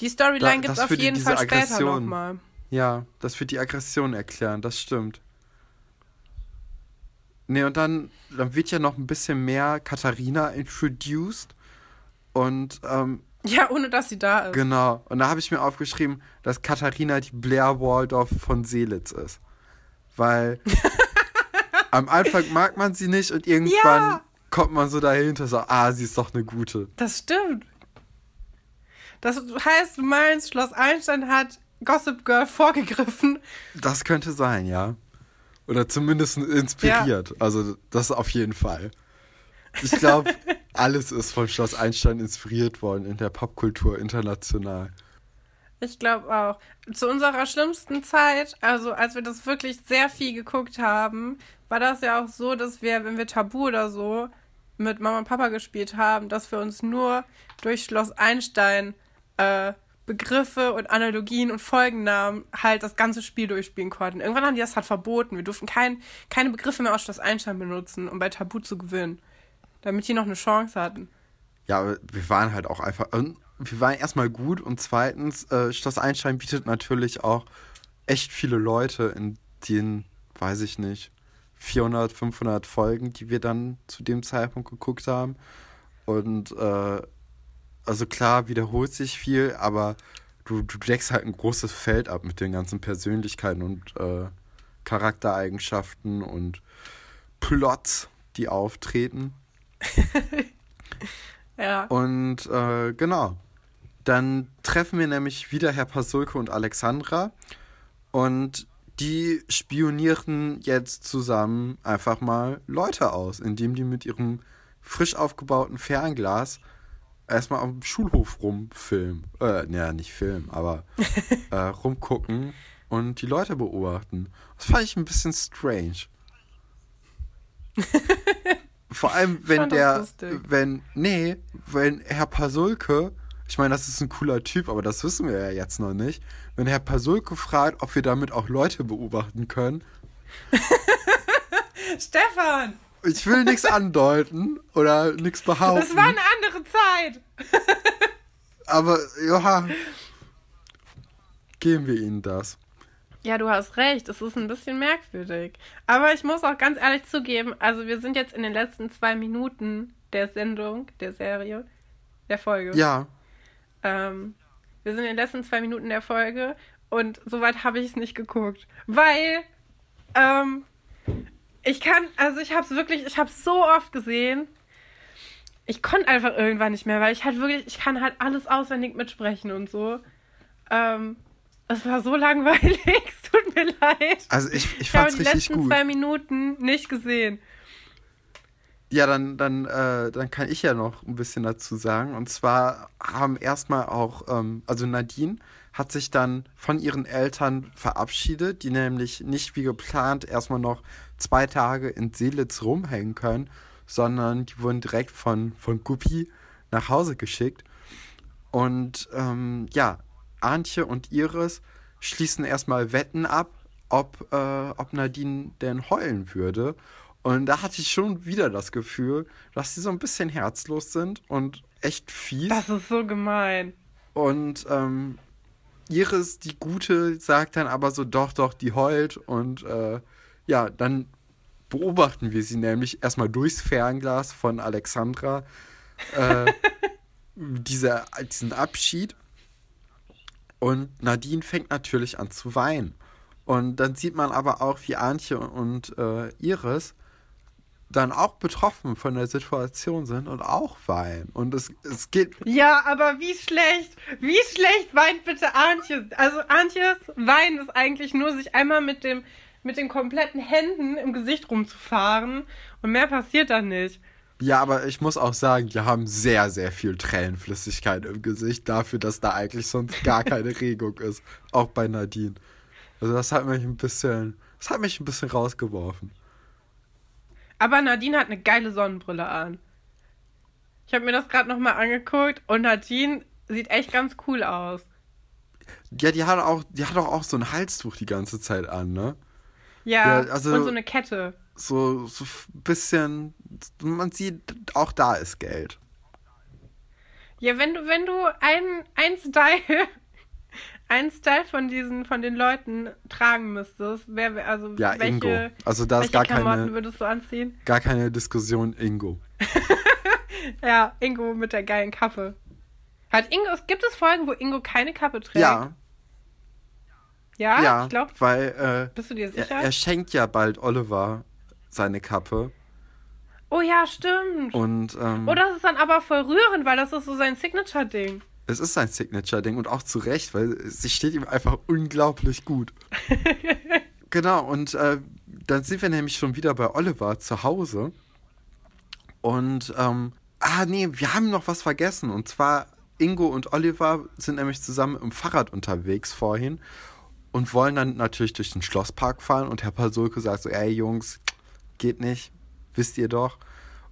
Die Storyline Da- gibt es auf jeden Fall später nochmal. ja, das wird die Aggression erklären, das stimmt. Nee, und dann, dann wird ja noch ein bisschen mehr Katharina introduced. Und ähm, Ja, ohne dass sie da ist. Genau. Und da habe ich mir aufgeschrieben, dass Katharina die Blair Waldorf von Seelitz ist. Weil am Anfang mag man sie nicht und irgendwann Ja. kommt man so dahinter, so, ah, sie ist doch eine gute. Das stimmt. Das heißt, du meinst, Schloss Einstein hat Gossip Girl vorgegriffen. Das könnte sein, ja. Oder zumindest inspiriert. Also das auf jeden Fall. Ich glaube, alles ist von Schloss Einstein inspiriert worden in der Popkultur international. Ich glaube auch. Zu unserer schlimmsten Zeit, also als wir das wirklich sehr viel geguckt haben, war das ja auch so, dass wir, wenn wir Tabu oder so mit Mama und Papa gespielt haben, dass wir uns nur durch Schloss Einstein äh, Begriffe und Analogien und Folgennamen halt das ganze Spiel durchspielen konnten. Irgendwann haben die das halt verboten. Wir durften kein, keine Begriffe mehr aus Schloss Einstein benutzen, um bei Tabu zu gewinnen. Damit die noch eine Chance hatten. Ja, wir waren halt auch einfach. Wir waren erstmal gut und zweitens, äh, Schloss Einstein bietet natürlich auch echt viele Leute in den, weiß ich nicht, 400, 500 Folgen, die wir dann zu dem Zeitpunkt geguckt haben. Und äh, also klar, wiederholt sich viel, aber du, du deckst halt ein großes Feld ab mit den ganzen Persönlichkeiten und äh, Charaktereigenschaften und Plots, die auftreten. Ja. Und äh, genau. Dann treffen wir nämlich wieder Herr Pasulke und Alexandra. Und die spionieren jetzt zusammen einfach mal Leute aus, indem die mit ihrem frisch aufgebauten Fernglas erstmal dem Schulhof rumfilmen. Äh, naja, nicht filmen, aber äh, rumgucken und die Leute beobachten. Das fand ich ein bisschen strange. Vor allem, wenn der, wenn, nee, wenn Herr Pasulke, ich meine, das ist ein cooler Typ, aber das wissen wir ja jetzt noch nicht. Wenn Herr Pasulke fragt, ob wir damit auch Leute beobachten können, Stefan, ich will nichts andeuten oder nichts behaupten. das war eine andere Zeit. aber ja, geben wir ihnen das. Ja, du hast recht. Es ist ein bisschen merkwürdig. Aber ich muss auch ganz ehrlich zugeben, also wir sind jetzt in den letzten zwei Minuten der Sendung, der Serie, der Folge. Ja, Ähm, wir sind in den letzten zwei Minuten der Folge und soweit habe ich es nicht geguckt. Weil, ähm, ich kann, also ich habe es wirklich, ich habe es so oft gesehen. Ich konnte einfach irgendwann nicht mehr, weil ich halt wirklich, ich kann halt alles auswendig mitsprechen und so. Ähm, es war so langweilig, es tut mir leid. also ich, ich Ich habe fand's die richtig letzten gut. zwei Minuten nicht gesehen. Ja, dann, dann, äh, dann kann ich ja noch ein bisschen dazu sagen. Und zwar haben erstmal auch, ähm, also Nadine hat sich dann von ihren Eltern verabschiedet, die nämlich nicht wie geplant erstmal noch zwei Tage in Seelitz rumhängen können, sondern die wurden direkt von, von Guppi nach Hause geschickt. Und ähm, ja, Antje und Iris schließen erstmal Wetten ab, ob, äh, ob Nadine denn heulen würde. Und da hatte ich schon wieder das Gefühl, dass sie so ein bisschen herzlos sind und echt fies. Das ist so gemein. Und ähm, Iris, die Gute, sagt dann aber so, doch, doch, die heult. Und äh, ja, dann beobachten wir sie nämlich erstmal durchs Fernglas von Alexandra. Äh, diese, diesen Abschied. Und Nadine fängt natürlich an zu weinen. Und dann sieht man aber auch, wie Antje und äh, Iris dann auch betroffen von der Situation sind und auch weinen. Und es, es geht. Ja, aber wie schlecht, wie schlecht weint bitte Antje? Also Antjes Weinen ist eigentlich nur, sich einmal mit dem mit den kompletten Händen im Gesicht rumzufahren und mehr passiert da nicht. Ja, aber ich muss auch sagen, die haben sehr, sehr viel Tränenflüssigkeit im Gesicht dafür, dass da eigentlich sonst gar keine Regung ist. Auch bei Nadine. Also das hat mich ein bisschen, das hat mich ein bisschen rausgeworfen. Aber Nadine hat eine geile Sonnenbrille an. Ich habe mir das gerade nochmal angeguckt und Nadine sieht echt ganz cool aus. Ja, die hat auch, die hat auch so ein Halstuch die ganze Zeit an, ne? Ja, ja also und so eine Kette. So, so ein bisschen, man sieht, auch da ist Geld. Ja, wenn du, wenn du ein, ein Style, ein Style von diesen, von den Leuten tragen müsstest, wer, also ja, welche, Ingo. Also da ist gar Klamotten keine, würdest du anziehen? Gar keine Diskussion, Ingo. ja, Ingo mit der geilen Kappe. Hat Ingo, gibt es Folgen, wo Ingo keine Kappe trägt? Ja, ja, ja ich glaube. Weil äh, bist du dir sicher? Er, er, schenkt ja bald Oliver seine Kappe. Oh ja, stimmt. Und ähm, oh, das ist dann aber voll rührend, weil das ist so sein Signature-Ding. Es ist sein Signature-Ding und auch zu Recht, weil sie steht ihm einfach unglaublich gut. genau, und äh, dann sind wir nämlich schon wieder bei Oliver zu Hause. Und, ähm, ah, nee, wir haben noch was vergessen. Und zwar, Ingo und Oliver sind nämlich zusammen im Fahrrad unterwegs vorhin und wollen dann natürlich durch den Schlosspark fahren und Herr Pasulke sagt so, ey Jungs, geht nicht, wisst ihr doch.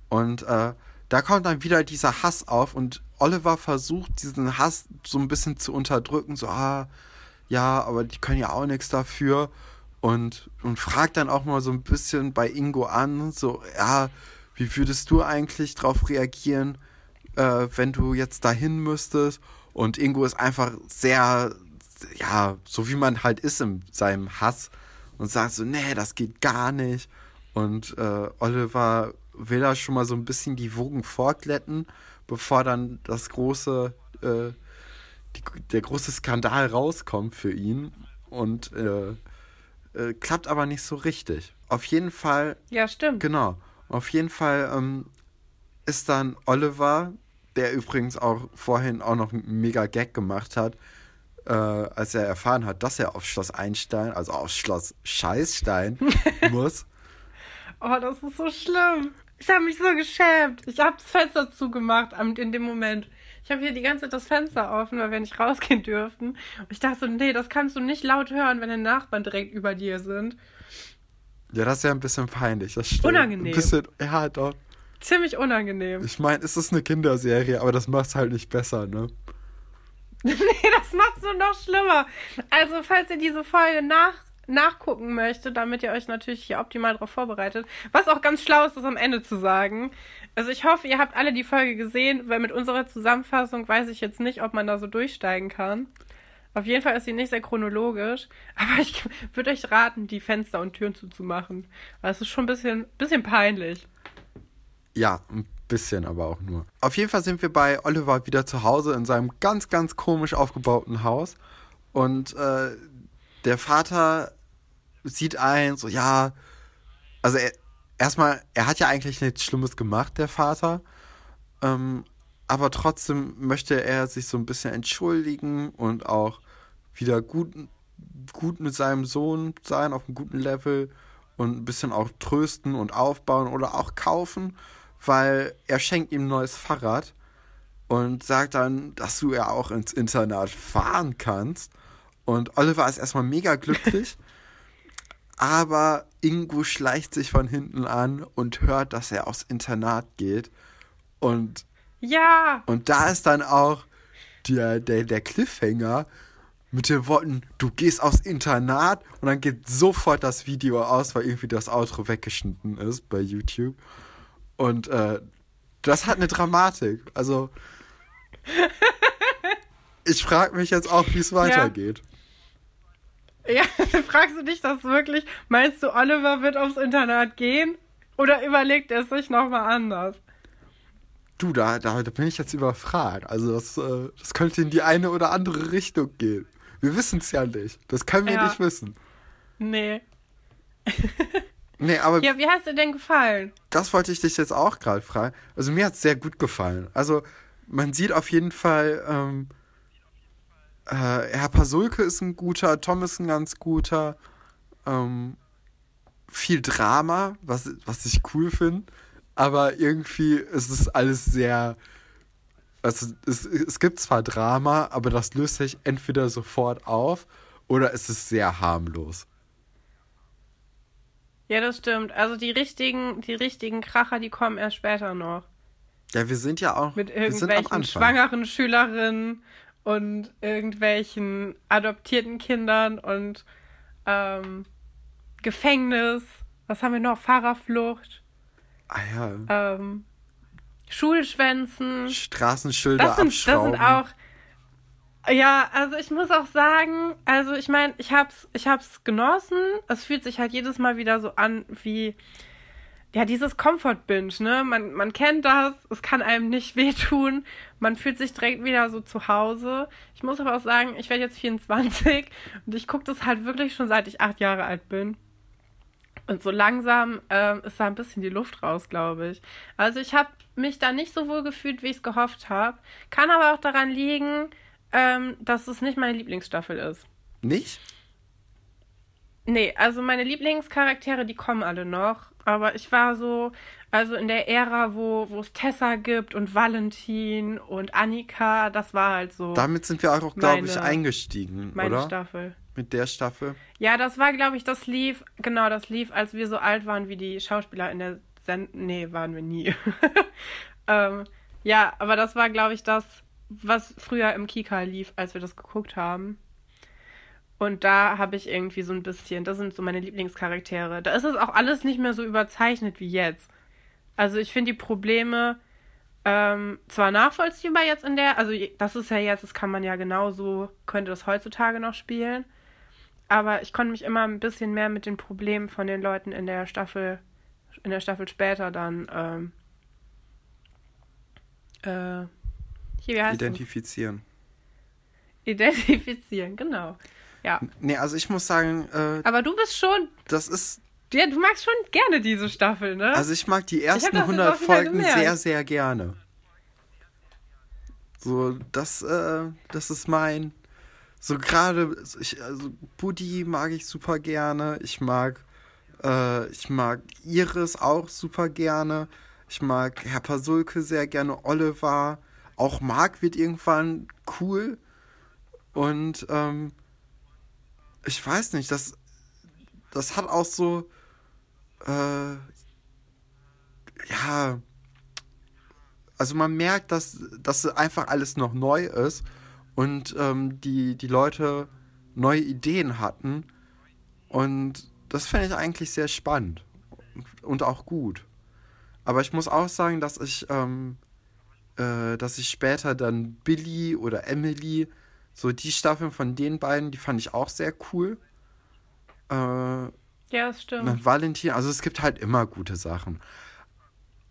Und äh, da kommt dann wieder dieser Hass auf und Oliver versucht diesen Hass so ein bisschen zu unterdrücken, so, ah, ja, aber die können ja auch nichts dafür. Und, und fragt dann auch mal so ein bisschen bei Ingo an, so, ja, wie würdest du eigentlich drauf reagieren, äh, wenn du jetzt dahin müsstest? Und Ingo ist einfach sehr ja, so wie man halt ist in seinem Hass und sagt so, nee, das geht gar nicht. Und äh, Oliver will da schon mal so ein bisschen die Wogen vorglätten, bevor dann das große, äh, die, der große Skandal rauskommt für ihn. Und äh, äh, klappt aber nicht so richtig. Auf jeden Fall. Ja, stimmt. Genau. Auf jeden Fall ähm, ist dann Oliver, der übrigens auch vorhin auch noch einen mega Gag gemacht hat, äh, als er erfahren hat, dass er auf Schloss Einstein, also auf Schloss Scheißstein muss. Oh, das ist so schlimm. Ich habe mich so geschämt. Ich habe das Fenster zugemacht in dem Moment. Ich habe hier die ganze Zeit das Fenster offen, weil wir nicht rausgehen dürften. Und ich dachte so, nee, das kannst du nicht laut hören, wenn deine Nachbarn direkt über dir sind. Ja, das ist ja ein bisschen peinlich, das stimmt. Unangenehm. Ein bisschen, ja, doch. Ziemlich unangenehm. Ich meine, es ist eine Kinderserie, aber das macht es halt nicht besser, ne? nee, das macht's nur noch schlimmer. Also, falls ihr diese Folge nach, nachgucken möchtet, damit ihr euch natürlich hier optimal darauf vorbereitet, was auch ganz schlau ist, das am Ende zu sagen. Also, ich hoffe, ihr habt alle die Folge gesehen, weil mit unserer Zusammenfassung weiß ich jetzt nicht, ob man da so durchsteigen kann. Auf jeden Fall ist sie nicht sehr chronologisch, aber ich würde euch raten, die Fenster und Türen zuzumachen. Weil es ist schon ein bisschen, bisschen peinlich. Ja, ein bisschen aber auch nur. Auf jeden Fall sind wir bei Oliver wieder zu Hause in seinem ganz, ganz komisch aufgebauten Haus. Und äh, der Vater sieht ein, so ja, also er, erstmal, er hat ja eigentlich nichts Schlimmes gemacht, der Vater. Ähm, aber trotzdem möchte er sich so ein bisschen entschuldigen und auch wieder gut, gut mit seinem Sohn sein, auf einem guten Level und ein bisschen auch trösten und aufbauen oder auch kaufen weil er schenkt ihm ein neues Fahrrad und sagt dann, dass du ja auch ins Internat fahren kannst. Und Oliver ist erstmal mega glücklich. aber Ingo schleicht sich von hinten an und hört, dass er aufs Internat geht. Und, ja. und da ist dann auch der, der, der Cliffhanger mit den Worten, du gehst aufs Internat und dann geht sofort das Video aus, weil irgendwie das Outro weggeschnitten ist bei YouTube. Und äh, das hat eine Dramatik. Also. ich frage mich jetzt auch, wie es weitergeht. Ja, fragst du dich das wirklich? Meinst du, Oliver wird aufs Internat gehen? Oder überlegt er es sich nochmal anders? Du, da, da, da bin ich jetzt überfragt. Also das, äh, das könnte in die eine oder andere Richtung gehen. Wir wissen es ja nicht. Das können wir Ja. nicht wissen. Nee. Nee, aber Ja, wie hat es dir denn gefallen? das wollte ich dich jetzt auch gerade fragen. Also mir hat es sehr gut gefallen. Also man sieht auf jeden Fall, ähm, äh, Herr Pasulke ist ein guter, Tom ist ein ganz guter. Ähm, viel Drama, was, was ich cool finde. Aber irgendwie ist es alles sehr. Also es, es gibt zwar Drama, aber das löst sich entweder sofort auf oder es ist sehr harmlos. Ja, das stimmt. Also die richtigen, die richtigen Kracher, die kommen erst später noch. Ja, wir sind ja auch. Mit irgendwelchen schwangeren Schülerinnen und irgendwelchen adoptierten Kindern und ähm, Gefängnis. Was haben wir noch? Fahrerflucht, Ah ja. ähm, Schulschwänzen. Straßenschilder Das sind, das abschrauben. sind auch. Ja, also ich muss auch sagen, also ich meine, ich hab's, ich hab's genossen. Es fühlt sich halt jedes Mal wieder so an wie, ja, dieses Comfort-Binge, ne? Man, man kennt das, es kann einem nicht wehtun. Man fühlt sich direkt wieder so zu Hause. Ich muss aber auch sagen, ich werde jetzt 24 und ich gucke das halt wirklich schon seit ich acht Jahre alt bin. Und so langsam ähm, ist da ein bisschen die Luft raus, glaube ich. Also ich habe mich da nicht so wohl gefühlt, wie ich es gehofft habe. Kann aber auch daran liegen, ähm, dass es nicht meine Lieblingsstaffel ist. Nicht? Nee, also meine Lieblingscharaktere, die kommen alle noch. Aber ich war so, also in der Ära, wo wo es Tessa gibt und Valentin und Annika, das war halt so Damit sind wir auch, glaube ich, eingestiegen, meine oder? Staffel. Mit der Staffel. Ja, das war, glaube ich, das lief, genau, das lief, als wir so alt waren wie die Schauspieler in der Send... Nee, waren wir nie. ähm, ja, aber das war, glaube ich, das, was früher im Kika lief, als wir das geguckt haben. Und da habe ich irgendwie so ein bisschen, das sind so meine Lieblingscharaktere. Da ist es auch alles nicht mehr so überzeichnet wie jetzt. Also ich finde die Probleme ähm, zwar nachvollziehbar jetzt in der, also das ist ja jetzt, das kann man ja genauso, könnte das heutzutage noch spielen. Aber ich konnte mich immer ein bisschen mehr mit den Problemen von den Leuten in der Staffel, in der Staffel später dann ähm, äh, hier, heißt das? Identifizieren. Identifizieren, genau. Ja. Nee, also ich muss sagen, äh, Aber du bist schon, das ist. ja, du magst schon gerne diese Staffel, ne? Also ich mag die ersten das jetzt 100 auch wieder Folgen sehr, sehr gerne. So, das, äh, das ist mein. So gerade, also Buddy mag ich super gerne. Ich mag, äh, ich mag Iris auch super gerne. Ich mag Herr Pasulke sehr gerne. Oliver. Auch Mark wird irgendwann cool. Und ähm, ich weiß nicht, das, das hat auch so, äh, ja, also man merkt, dass, dass einfach alles noch neu ist und ähm, die, die Leute neue Ideen hatten. Und das finde ich eigentlich sehr spannend und auch gut. Aber ich muss auch sagen, dass ich, ähm, äh, dass ich später dann Billy oder Emily, so die Staffeln von den beiden, die fand ich auch sehr cool. Äh, ja, das stimmt. mit Valentin, also es gibt halt immer gute Sachen.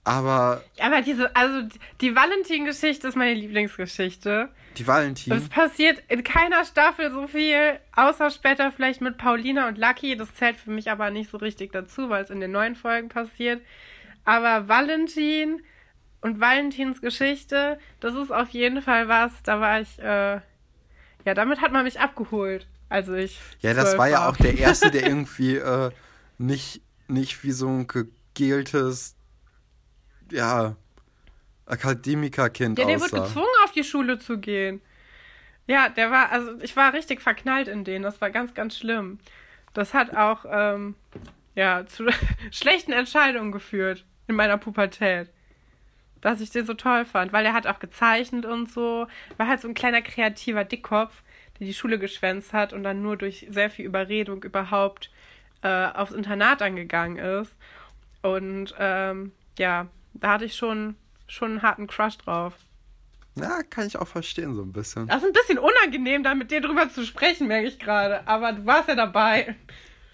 Aber Aber diese, also die Valentin-Geschichte ist meine Lieblingsgeschichte. die Valentin, Es passiert in keiner Staffel so viel, außer später vielleicht mit Paulina und Lucky. Das zählt für mich aber nicht so richtig dazu, weil es in den neuen Folgen passiert. Aber Valentin und Valentins Geschichte, das ist auf jeden Fall was, da war ich, äh, ja, damit hat man mich abgeholt. Also ich. ja, das war ja auch der erste, der irgendwie äh, nicht, nicht wie so ein gegeltes, ja, Akademikerkind Ja, der wird aussah. gezwungen, auf die Schule zu gehen. Ja, der war, also ich war richtig verknallt in den. Das war ganz, ganz schlimm. Das hat auch, ähm, ja, zu schlechten Entscheidungen geführt in meiner Pubertät. Dass ich den so toll fand, weil er hat auch gezeichnet und so. War halt so ein kleiner kreativer Dickkopf, der die Schule geschwänzt hat und dann nur durch sehr viel Überredung überhaupt äh, aufs Internat angegangen ist. Und ähm, ja, da hatte ich schon, schon einen harten Crush drauf. Ja, kann ich auch verstehen, so ein bisschen. Das ist ein bisschen unangenehm, da mit dir drüber zu sprechen, merke ich gerade. Aber du warst ja dabei.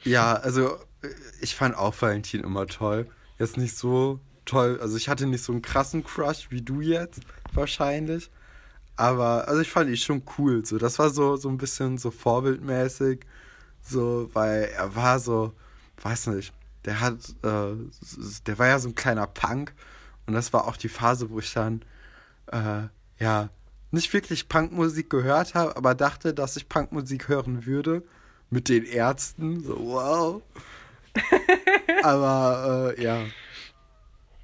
Ja, also ich fand auch Valentin immer toll. Jetzt nicht so toll, also ich hatte nicht so einen krassen Crush wie du jetzt, wahrscheinlich. Aber, also ich fand ihn schon cool. So, das war so, so ein bisschen so vorbildmäßig. So, weil er war so, weiß nicht, der hat, äh, der war ja so ein kleiner Punk. Und das war auch die Phase, wo ich dann, äh, ja, nicht wirklich Punkmusik gehört habe, aber dachte, dass ich Punkmusik hören würde. Mit den Ärzten. So, wow. aber, äh, ja.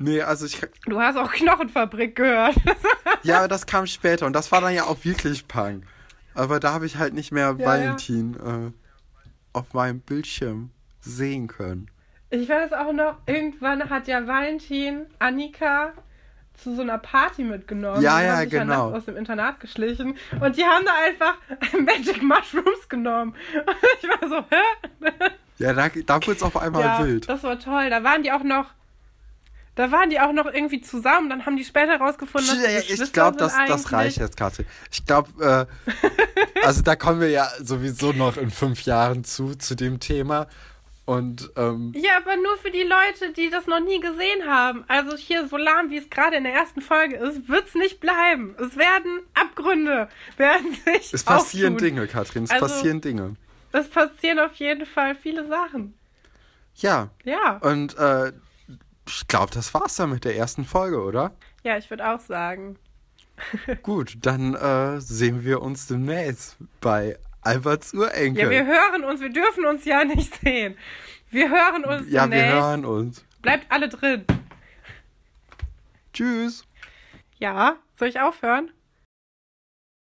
Nee, also ich. Du hast auch Knochenfabrik gehört. ja, aber das kam später und das war dann ja auch wirklich Punk. Aber da habe ich halt nicht mehr ja, Valentin ja. Äh, auf meinem Bildschirm sehen können. Ich weiß auch noch, irgendwann hat ja Valentin Annika zu so einer Party mitgenommen. Ja, ja, haben sich genau. aus dem Internat geschlichen und die haben da einfach Magic Mushrooms genommen. Und ich war so, hä? Ja, da, da wurde es auf einmal ja, wild. Das war toll. Da waren die auch noch da waren die auch noch irgendwie zusammen. Dann haben die später rausgefunden, dass die Ich glaube, das, das reicht jetzt, Katrin. Ich glaube, äh, also da kommen wir ja sowieso noch in fünf Jahren zu, zu dem Thema. Und, ähm, ja, aber nur für die Leute, die das noch nie gesehen haben. Also hier so lahm, wie es gerade in der ersten Folge ist, wird es nicht bleiben. Es werden Abgründe, werden sich Es passieren auftun. Dinge, Katrin, es also, passieren Dinge. Es passieren auf jeden Fall viele Sachen. Ja. Ja. Und äh, ich glaube, das war's dann mit der ersten Folge, oder? Ja, ich würde auch sagen. Gut, dann äh, sehen wir uns demnächst bei Alberts Urenkel. Ja, wir hören uns, wir dürfen uns ja nicht sehen. Wir hören uns Ja, demnächst. wir hören uns. Bleibt alle drin. Tschüss. Ja, soll ich aufhören?